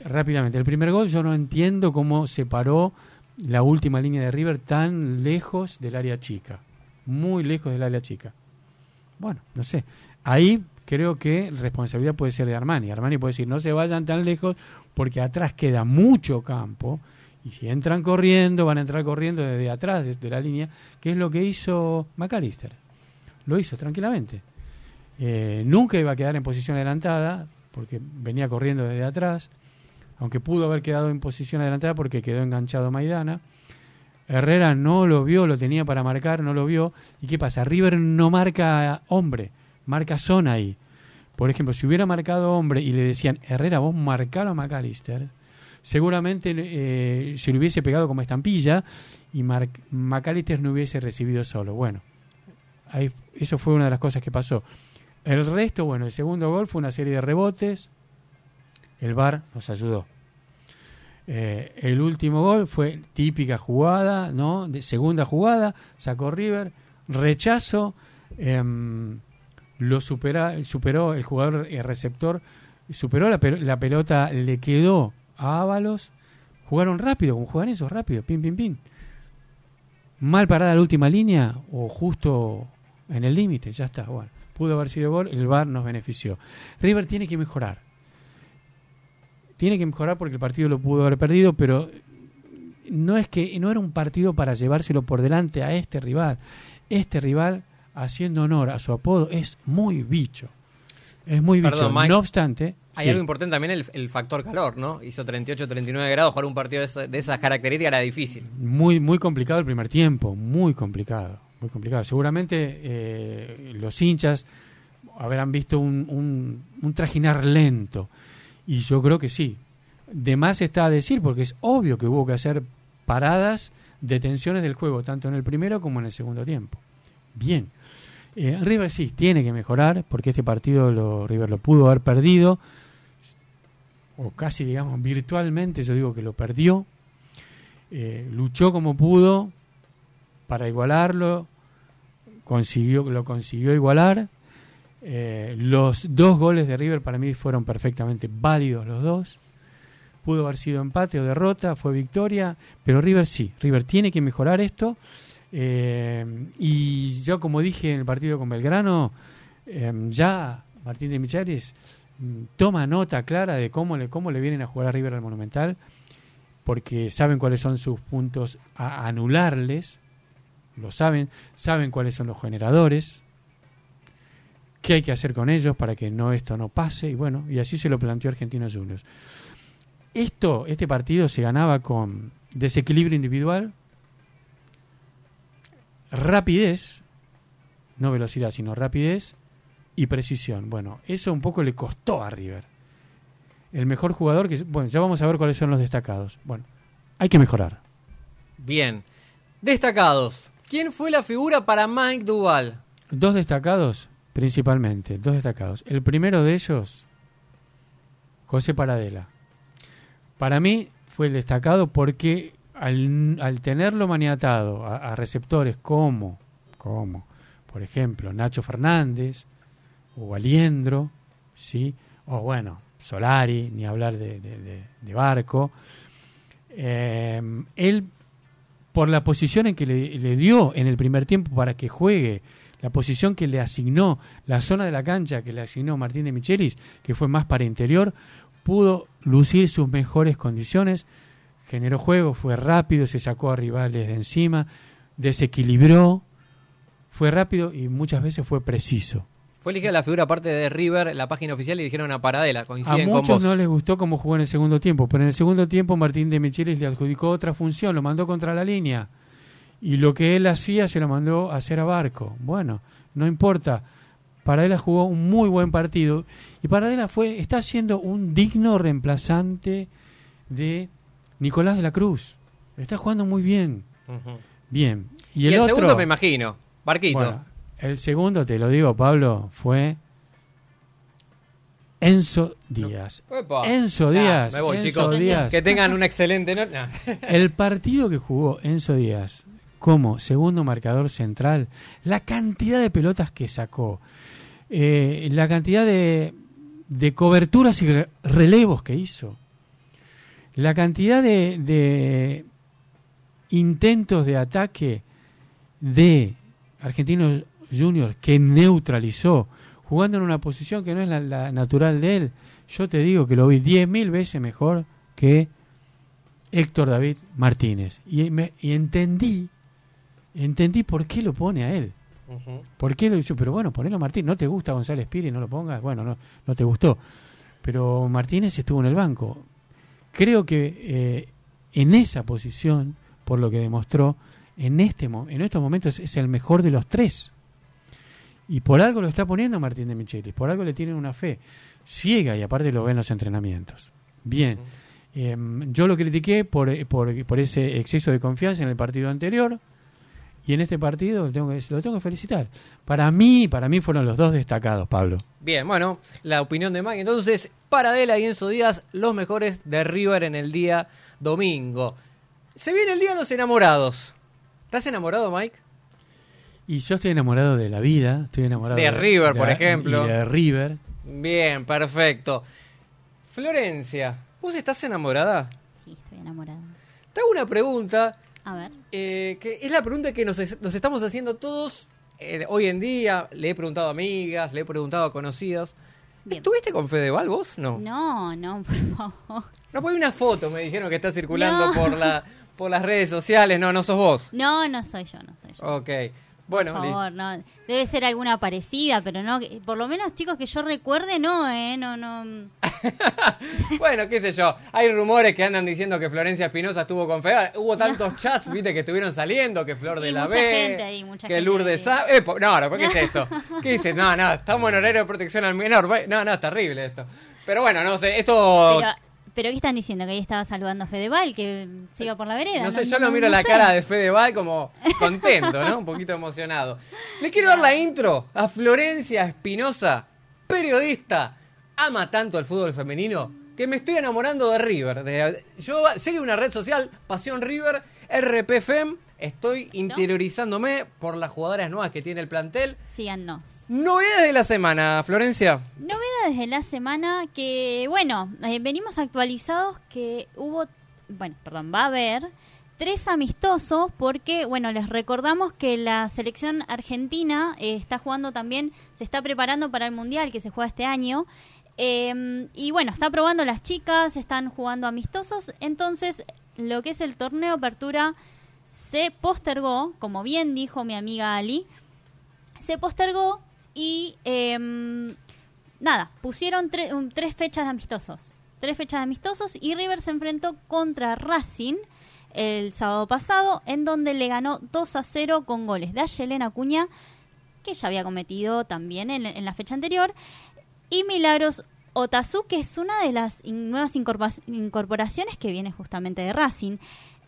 Rápidamente, el primer gol yo no entiendo cómo se paró la última línea de River tan lejos del área chica, muy lejos del área chica. Bueno, no sé. Ahí creo que responsabilidad puede ser de Armani. Armani puede decir, no se vayan tan lejos porque atrás queda mucho campo y si entran corriendo, van a entrar corriendo desde atrás, desde la línea, que es lo que hizo McAllister lo hizo tranquilamente. Eh, nunca iba a quedar en posición adelantada, porque venía corriendo desde atrás, aunque pudo haber quedado en posición adelantada porque quedó enganchado Maidana. Herrera no lo vio, lo tenía para marcar, no lo vio. ¿Y qué pasa? River no marca hombre, marca zona ahí. Por ejemplo, si hubiera marcado hombre y le decían, Herrera, vos marcalo a McAllister, seguramente eh, se le hubiese pegado como estampilla y Mar McAllister no hubiese recibido solo. Bueno, ahí, eso fue una de las cosas que pasó. El resto, bueno, el segundo gol fue una serie de rebotes. El VAR nos ayudó. Eh, el último gol fue típica jugada, ¿no? De segunda jugada, sacó River, rechazo, eh, lo supera, superó el jugador el receptor, superó la, la, pelota, le quedó a Ábalos, jugaron rápido, como juegan esos, rápido, pim, pim, pim. Mal parada la última línea o justo en el límite, ya está, bueno. Pudo haber sido gol, el VAR nos benefició. River tiene que mejorar. Tiene que mejorar porque el partido lo pudo haber perdido, pero no es que no era un partido para llevárselo por delante a este rival. Este rival, haciendo honor a su apodo, es muy bicho. Es muy bicho.
Perdón, Mike,
no obstante,
hay
sí.
algo importante también, el, el, factor calor, ¿no? Hizo 38, 39 grados, jugar un partido de, esa, de esas características era difícil.
Muy, muy complicado el primer tiempo, muy complicado muy complicado. Seguramente eh, los hinchas habrán visto un, un, un, trajinar lento. Y yo creo que sí. De más está a decir, porque es obvio que hubo que hacer paradas, detenciones del juego, tanto en el primero como en el segundo tiempo. Bien. Eh, River sí, tiene que mejorar, porque este partido lo, River lo pudo haber perdido, o casi, digamos, virtualmente, yo digo que lo perdió. Eh, luchó como pudo para igualarlo, consiguió, lo consiguió igualar. Eh, los dos goles de River para mí fueron perfectamente válidos los dos. Pudo haber sido empate o derrota, fue victoria, pero River sí, River tiene que mejorar esto. Eh, y yo, como dije en el partido con Belgrano, eh, ya Martín de Michelis mm, toma nota clara de cómo le, cómo le vienen a jugar a River al Monumental, porque saben cuáles son sus puntos a anularles, lo saben, saben cuáles son los generadores, qué hay que hacer con ellos para que no esto no pase y bueno, y así se lo planteó Argentinos Juniors. Esto, este partido se ganaba con desequilibrio individual, rapidez, no velocidad, sino rapidez y precisión. Bueno, eso un poco le costó a River. El mejor jugador que bueno, ya vamos a ver cuáles son los destacados. Bueno, hay que mejorar.
Bien. Destacados. ¿Quién fue la figura para Mike Duval?
Dos destacados, principalmente, dos destacados. El primero de ellos, José Paradela. Para mí fue el destacado porque al, al tenerlo maniatado a, receptores como, como, por ejemplo, Nacho Fernández o Aliendro, ¿sí? o bueno, Solari, ni hablar de, de- Barco, eh, él, por la posición en que le dio en el primer tiempo para que juegue, la posición que le asignó, la zona de la cancha que le asignó Martín de Michelis, que fue más para interior, pudo lucir sus mejores condiciones, generó juego, fue rápido, se sacó a rivales de encima, desequilibró, fue rápido y muchas veces fue preciso.
Fue elegida la figura aparte de River, la página oficial, y dijeron a Paradela.
A
Coinciden con
muchos
vos.
no les gustó cómo jugó en el segundo tiempo, pero en el segundo tiempo Martín de Michelis le adjudicó otra función, lo mandó contra la línea. Y lo que él hacía se lo mandó a hacer a Barco. Bueno, no importa. Paradela jugó un muy buen partido y Paradela fue está siendo un digno reemplazante de Nicolás de la Cruz. Está jugando muy bien. Bien. Y
Y
el, otro
segundo me imagino. Barquito.
bueno, el segundo, te lo digo, Pablo, fue Enzo Díaz. Enzo
Ah,
Díaz.
me voy,
Enzo
chicos.
Díaz.
Que tengan una excelente noche.
El partido que jugó Enzo Díaz como segundo marcador central, la cantidad de pelotas que sacó, eh, la cantidad de, de coberturas y re- relevos que hizo, la cantidad de, de intentos de ataque de Argentinos Juniors que neutralizó, jugando en una posición que no es la, la natural de él, yo te digo que lo vi 10.000 veces mejor que Héctor David Martínez. Y, me, y entendí, entendí por qué lo pone a él.
Ujú.
¿Por qué lo hizo? Pero bueno, ponelo a Martín. ¿No te gusta González Piri? No lo pongas. Bueno, no, no te gustó. Pero Martínez estuvo en el banco. Creo que eh, en esa posición, por lo que demostró, en, este, en estos momentos es el mejor de los tres. Y por algo lo está poniendo Martín de Michelis. Por algo le tienen una fe ciega y aparte lo ve en los entrenamientos. Bien. Eh, yo lo critiqué por, por, por ese exceso de confianza en el partido anterior y en este partido lo tengo que, lo tengo que felicitar. Para mí, para mí fueron los dos destacados, Pablo.
Bien, bueno, la opinión de Mike. Entonces, Paradela y Enzo Díaz, los mejores de River en el día domingo. Se viene el día de los enamorados. ¿Estás enamorado, Mike?
Y yo estoy enamorado de la vida, estoy enamorado
De River, por
de-
ejemplo.
y de River.
Bien, perfecto. Florencia, ¿vos estás enamorada?
Sí, estoy enamorada.
Te hago una pregunta,
A ver.
eh, que es la pregunta que nos, es- nos estamos haciendo todos eh, hoy en día. Le he preguntado a amigas, le he preguntado a conocidos.
Bien.
¿Estuviste con Fedeval vos? No.
No, no, por favor.
No, pues hay una foto, me dijeron que está circulando
No.
por, la, por las redes sociales. No, no sos vos.
No, no soy yo, no soy yo.
Ok. Bueno,
Por favor, no. Debe ser alguna parecida, pero no. Por lo menos, chicos, que yo recuerde, no, ¿eh? No, no.
bueno, qué sé yo. Hay rumores que andan diciendo que Florencia Espinosa estuvo con Fedeval. Hubo tantos chats, viste, que estuvieron saliendo, que Flor de
Y
la
mucha
B,
gente ahí, mucha
que
gente
Lourdes. Sa- Eh, no, no, ¿qué es esto? ¿Qué dices? No, no, estamos en horario de protección al menor. No, no, es terrible esto. Pero bueno, no sé, esto...
Pero, pero ¿qué están diciendo? Que ahí estaba saludando a Fedeval, que se iba por la vereda.
No sé, yo lo miro la
sé.
cara de Fedeval como contento, ¿no? Un poquito emocionado. Le quiero dar la intro a Florencia Espinosa, periodista, ama tanto el fútbol femenino que me estoy enamorando de River. De, yo sigue una red social, Pasión River, RPFM. Estoy interiorizándome por las jugadoras nuevas que tiene el plantel.
Síganos.
Novedades de la semana, Florencia.
Novedades de la semana que, bueno, eh, venimos actualizados que hubo, bueno, perdón, va a haber tres amistosos porque, bueno, les recordamos que la selección argentina eh, está jugando también, se está preparando para el Mundial que se juega este año. eh, y bueno, está probando las chicas, están jugando amistosos, entonces lo que es el torneo apertura se postergó, como bien dijo mi amiga Ali, se postergó y em, nada, pusieron tres fechas de amistosos. Tres fechas de amistosos y River se enfrentó contra Racing el sábado pasado, en donde le ganó 2 a 0 con goles de Ayelena Acuña, que ya había cometido también en, la fecha anterior, y Milagros Otazu, que es una de las nuevas incorpora- incorporaciones que viene justamente de Racing.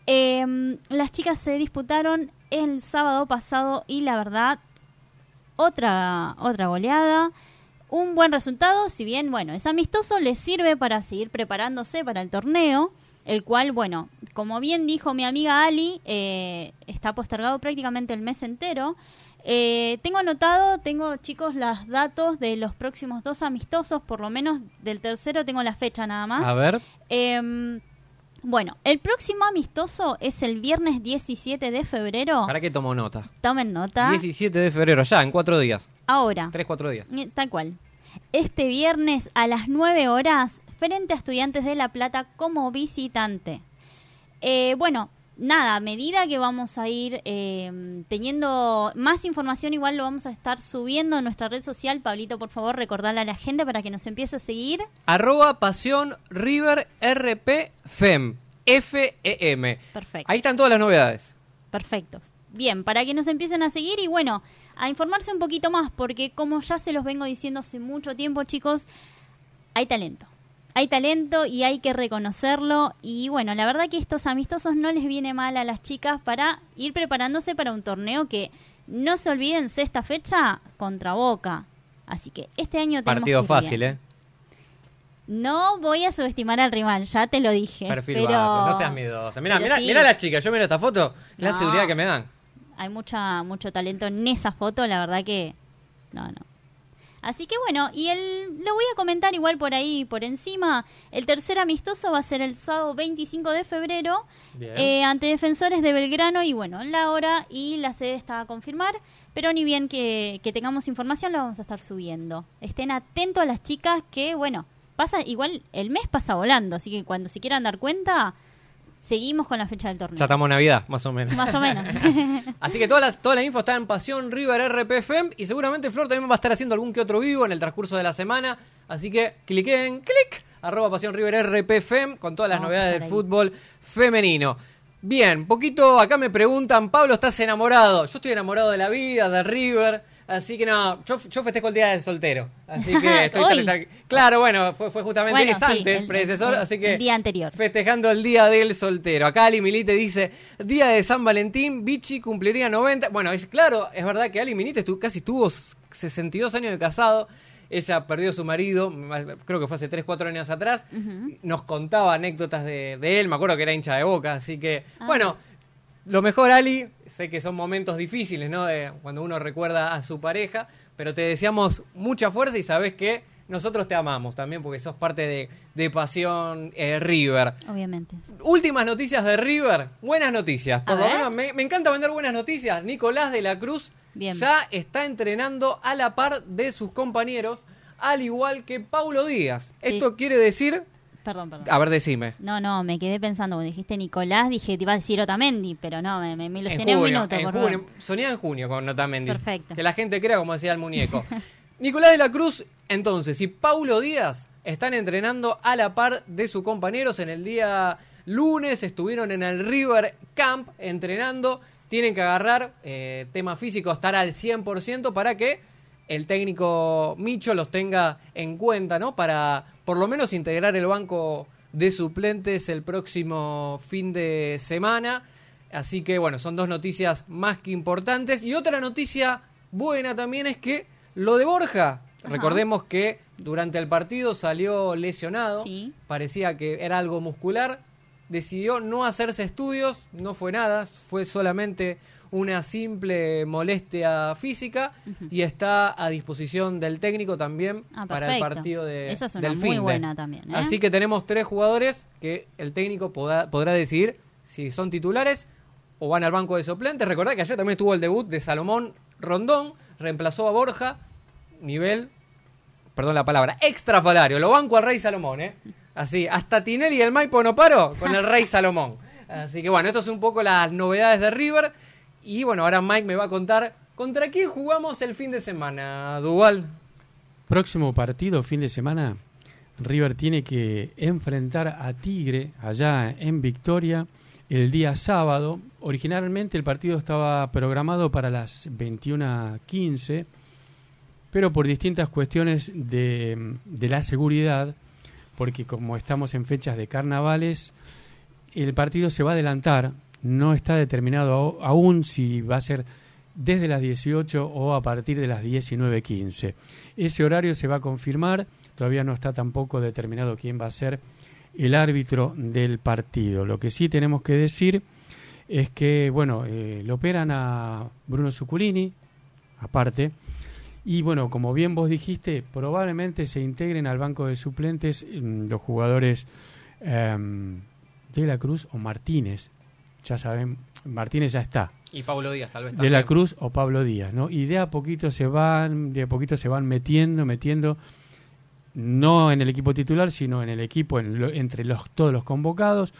Em, las chicas se disputaron el sábado pasado y la verdad, otra, otra goleada. Un buen resultado, si bien, bueno, es amistoso, les sirve para seguir preparándose para el torneo, el cual, bueno, como bien dijo mi amiga Ali, eh, está postergado prácticamente el mes entero. Eh, tengo anotado, tengo chicos los datos de los próximos dos amistosos, por lo menos del tercero tengo la fecha nada más.
A ver.
Em, bueno, el próximo amistoso es el viernes 17 de febrero.
¿Para qué tomo nota?
Tomen nota.
17 de febrero, ya, en cuatro días.
Ahora,
3, 4 días.
eh, tal cual. Este viernes a las 9 horas, frente a Estudiantes de La Plata como visitante. Eh, bueno, nada, a medida que vamos a ir eh, teniendo más información, igual lo vamos a estar subiendo en nuestra red social. Pablito, por favor, recordarle a la gente para que nos empiece a seguir.
Arroba Pasión River RP FEM. F-E-M.
Perfecto.
Ahí están todas las novedades.
Perfectos. Bien, para que nos empiecen a seguir y bueno, a informarse un poquito más, porque como ya se los vengo diciendo hace mucho tiempo, chicos, hay talento. Hay talento y hay que reconocerlo. Y bueno, la verdad que estos amistosos no les viene mal a las chicas para ir preparándose para un torneo que no se olviden, sexta fecha contra Boca. Así que este año tenemos
Partido
que
fácil,
bien.
¿eh?
No voy a subestimar al rival, ya te lo dije.
Perfil
pero
bajo, no seas miedosa. Mirá, mirá,
sí.
mirá la chica, yo miro esta foto, la
No.
seguridad que me dan.
hay mucha mucho talento en esa foto, la verdad que no, no. Así que bueno, y el lo voy a comentar igual por ahí, por encima. El tercer amistoso va a ser el sábado 25 de febrero eh, ante Defensores de Belgrano y bueno, la hora y la sede está a confirmar, pero ni bien que, que tengamos información la vamos a estar subiendo. Estén atentos a las chicas que bueno, pasa igual el mes pasa volando, así que cuando se quieran dar cuenta, seguimos con la fecha del torneo.
Ya estamos en Navidad, más o menos.
Más o menos.
Así que toda la, toda la info está en Pasión River RPFM y seguramente Flor también va a estar haciendo algún que otro vivo en el transcurso de la semana. Así que cliquen, clic, arroba Pasión River RPFM con todas las
Vamos
novedades del fútbol femenino. Bien, poquito acá me preguntan, Pablo, ¿estás enamorado? Yo estoy enamorado de la vida, de River, así que no, yo, yo festejo el día del soltero. Así que estoy
Hoy.
tan- Claro, bueno, fue, fue justamente
Bueno,
es
sí,
antes,
el-
predecesor,
el-
así que
el día anterior.
festejando el día del soltero. Acá Ali Milite dice, día de San Valentín, Vichy cumpliría 90. Bueno, es, claro, es verdad que Ali Milite estu- casi tuvo 62 años de casado. Ella perdió a su marido, creo que fue hace 3, 4 años atrás. Nos contaba anécdotas de, de él, me acuerdo que era hincha de boca, así que,
Ah.
bueno, lo mejor, Ali, sé que son momentos difíciles, ¿no? De cuando uno recuerda a su pareja, pero te deseamos mucha fuerza y sabes que nosotros te amamos también porque sos parte de, de Pasión eh, River.
Obviamente.
Últimas noticias de River, buenas noticias. Por
A
lo
ver.
menos me, me encanta vender buenas noticias. Nicolás de la Cruz
Bien.
ya está entrenando a la par de sus compañeros, al igual que Paulo Díaz. Esto quiere decir,
Perdón, perdón.
a ver, decime.
No, no, me quedé pensando, cuando dijiste Nicolás, dije que te iba a decir Otamendi, pero no, me, me, me
En
un minuto,
en
por
junio,
favor.
soñá en junio con Notamendi.
Perfecto.
Que la gente crea como decía el muñeco. Nicolás de la Cruz, entonces, y Paulo Díaz están entrenando a la par de sus compañeros en el día lunes, estuvieron en el River Camp entrenando, tienen que agarrar eh, tema físico, estar al 100% para que el técnico Micho los tenga en cuenta, ¿no? Para por lo menos integrar el banco de suplentes el próximo fin de semana. Así que bueno, son dos noticias más que importantes. Y otra noticia buena también es que lo de Borja, recordemos que durante el partido salió lesionado,
Sí.
parecía que era algo muscular, decidió no hacerse estudios, no fue nada, fue solamente una simple molestia física y está a disposición del técnico también
Ah,
para el partido de,
Esa es una
del
muy buena también, ¿eh?
Así que tenemos tres jugadores que el técnico podrá, podrá decidir si son titulares o van al banco de suplentes. Recordad que ayer también estuvo el debut de Salomón Rondón, reemplazó a Borja, nivel, perdón la palabra, extrafalario. Lo banco al Rey Salomón, ¿eh? Así, hasta Tinelli y el Maipo no paró con el Rey Salomón. Así que bueno, esto es un poco las novedades de River. Y bueno, ahora Mike me va a contar ¿Contra quién jugamos el fin de semana, Duval?
Próximo partido, fin de semana, River tiene que enfrentar a Tigre allá en Victoria el día sábado. Originalmente el partido estaba programado para las 21.15, pero por distintas cuestiones de, de la seguridad, porque como estamos en fechas de carnavales, el partido se va a adelantar. No está determinado aún si va a ser desde las 18 o a partir de las 19.15. Ese horario se va a confirmar, todavía no está tampoco determinado quién va a ser el árbitro del partido. Lo que sí tenemos que decir es que, bueno, eh, lo operan a Bruno Zuculini, aparte, y bueno, como bien vos dijiste, probablemente se integren al banco de suplentes mm, los jugadores em, de la Cruz o Martínez. Ya saben, Martínez ya está,
y Pablo Díaz, tal vez.
De la Cruz o Pablo Díaz, ¿no? Y de a poquito se van, de a poquito se van metiendo, metiendo, no en el equipo titular, sino en el equipo, entre los, todos los convocados,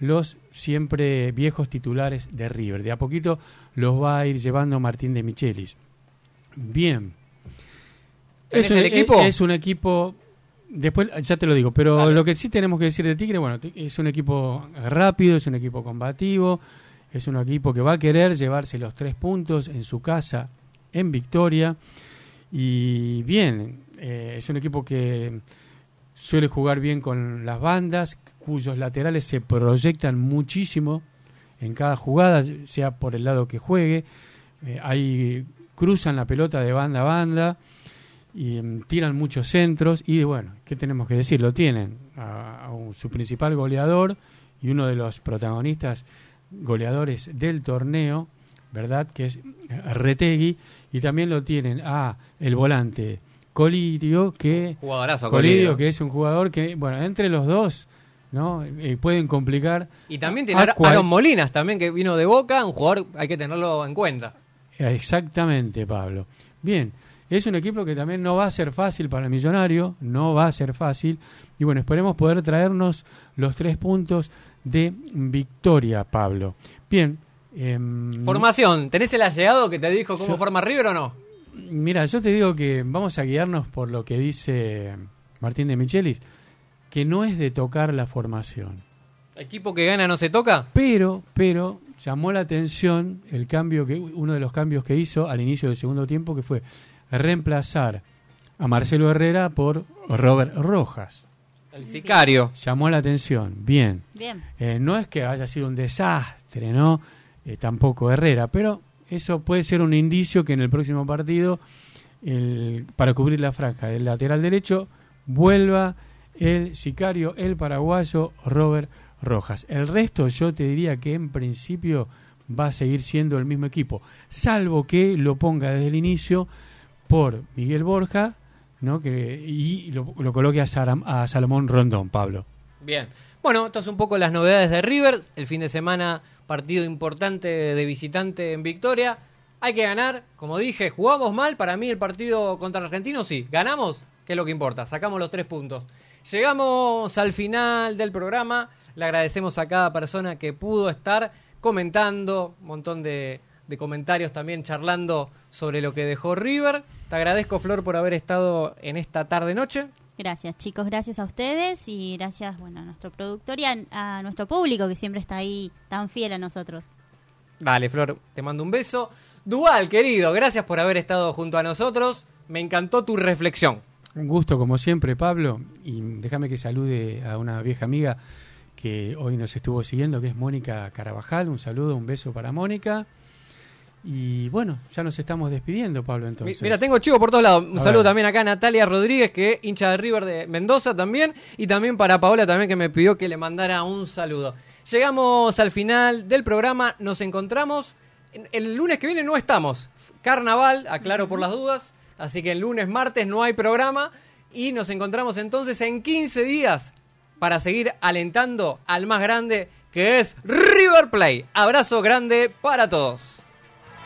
los siempre viejos titulares de River. De a poquito los va a ir llevando Martín de Michelis. Bien.
Es un, equipo?
Es, un equipo Después ya te lo digo, pero lo que sí tenemos que decir de Tigre, bueno, es un equipo rápido, es un equipo combativo, es un equipo que va a querer llevarse los tres puntos en su casa, en victoria. Y bien, eh, es un equipo que suele jugar bien con las bandas, cuyos laterales se proyectan muchísimo en cada jugada, sea por el lado que juegue. Eh, ahí cruzan la pelota de banda a banda y em, tiran muchos centros. Y bueno, ¿qué tenemos que decir? Lo tienen a su principal goleador y uno de los protagonistas goleadores del torneo, ¿verdad? Que es Retegui, y también lo tienen a el volante Colidio, que
Colidio,
que es un jugador que, bueno, entre los dos, ¿no? Eh, pueden complicar.
Y también tiene a Aaron Molinas, también que vino de Boca, un jugador hay que tenerlo en cuenta.
Exactamente, Pablo. Bien, es un equipo que también no va a ser fácil para el millonario, no va a ser fácil. Y bueno, esperemos poder traernos los tres puntos de victoria, Pablo. Bien.
Em, Formación, ¿tenés el allegado que te dijo cómo forma River o no?
Mira, yo te digo que vamos a guiarnos por lo que dice Martín de Michelis, que no es de tocar la formación.
¿Equipo que gana no se toca?
Pero, pero, llamó la atención el cambio que, uno de los cambios que hizo al inicio del segundo tiempo, que fue reemplazar a Marcelo Herrera por Robert Rojas.
El sicario.
Llamó la atención, bien.
Bien.
Eh, no es que haya sido un desastre, ¿no? Eh, tampoco Herrera, pero eso puede ser un indicio que en el próximo partido, para cubrir la franja del lateral derecho, vuelva el sicario, el paraguayo Robert Rojas. El resto yo te diría que en principio va a seguir siendo el mismo equipo, salvo que lo ponga desde el inicio por Miguel Borja ¿no? Que, y lo, coloque a, Salomón Rondón, Pablo.
Bien. Bueno, estas son un poco las novedades de River. El fin de semana, partido importante de visitante en Victoria. Hay que ganar, como dije, jugamos mal. Para mí el partido contra el Argentino sí. Ganamos, que es lo que importa. Sacamos los tres puntos. Llegamos al final del programa. Le agradecemos a cada persona que pudo estar comentando, un montón de comentarios también charlando sobre lo que dejó River. Te agradezco, Flor, por haber estado en esta tarde-noche.
Gracias, chicos, gracias a ustedes y gracias bueno, a nuestro productor y a, nuestro público que siempre está ahí tan fiel a nosotros.
Dale, Flor, te mando un beso. Dual, querido, gracias por haber estado junto a nosotros. Me encantó tu reflexión.
Un gusto, como siempre, Pablo. Y déjame que salude a una vieja amiga que hoy nos estuvo siguiendo, que es Mónica Carabajal. Un saludo, un beso para Mónica. Y bueno, ya nos estamos despidiendo, Pablo, entonces.
Mira, tengo chivo por todos lados. Un saludo también acá a Natalia Rodríguez, que hincha de River de Mendoza también. Y también para Paola también, que me pidió que le mandara un saludo. Llegamos al final del programa. Nos encontramos. El lunes que viene no estamos. Carnaval, aclaro por las dudas. Así que el lunes, martes no hay programa. Y nos encontramos entonces en 15 días para seguir alentando al más grande que es River Play. Abrazo grande para todos.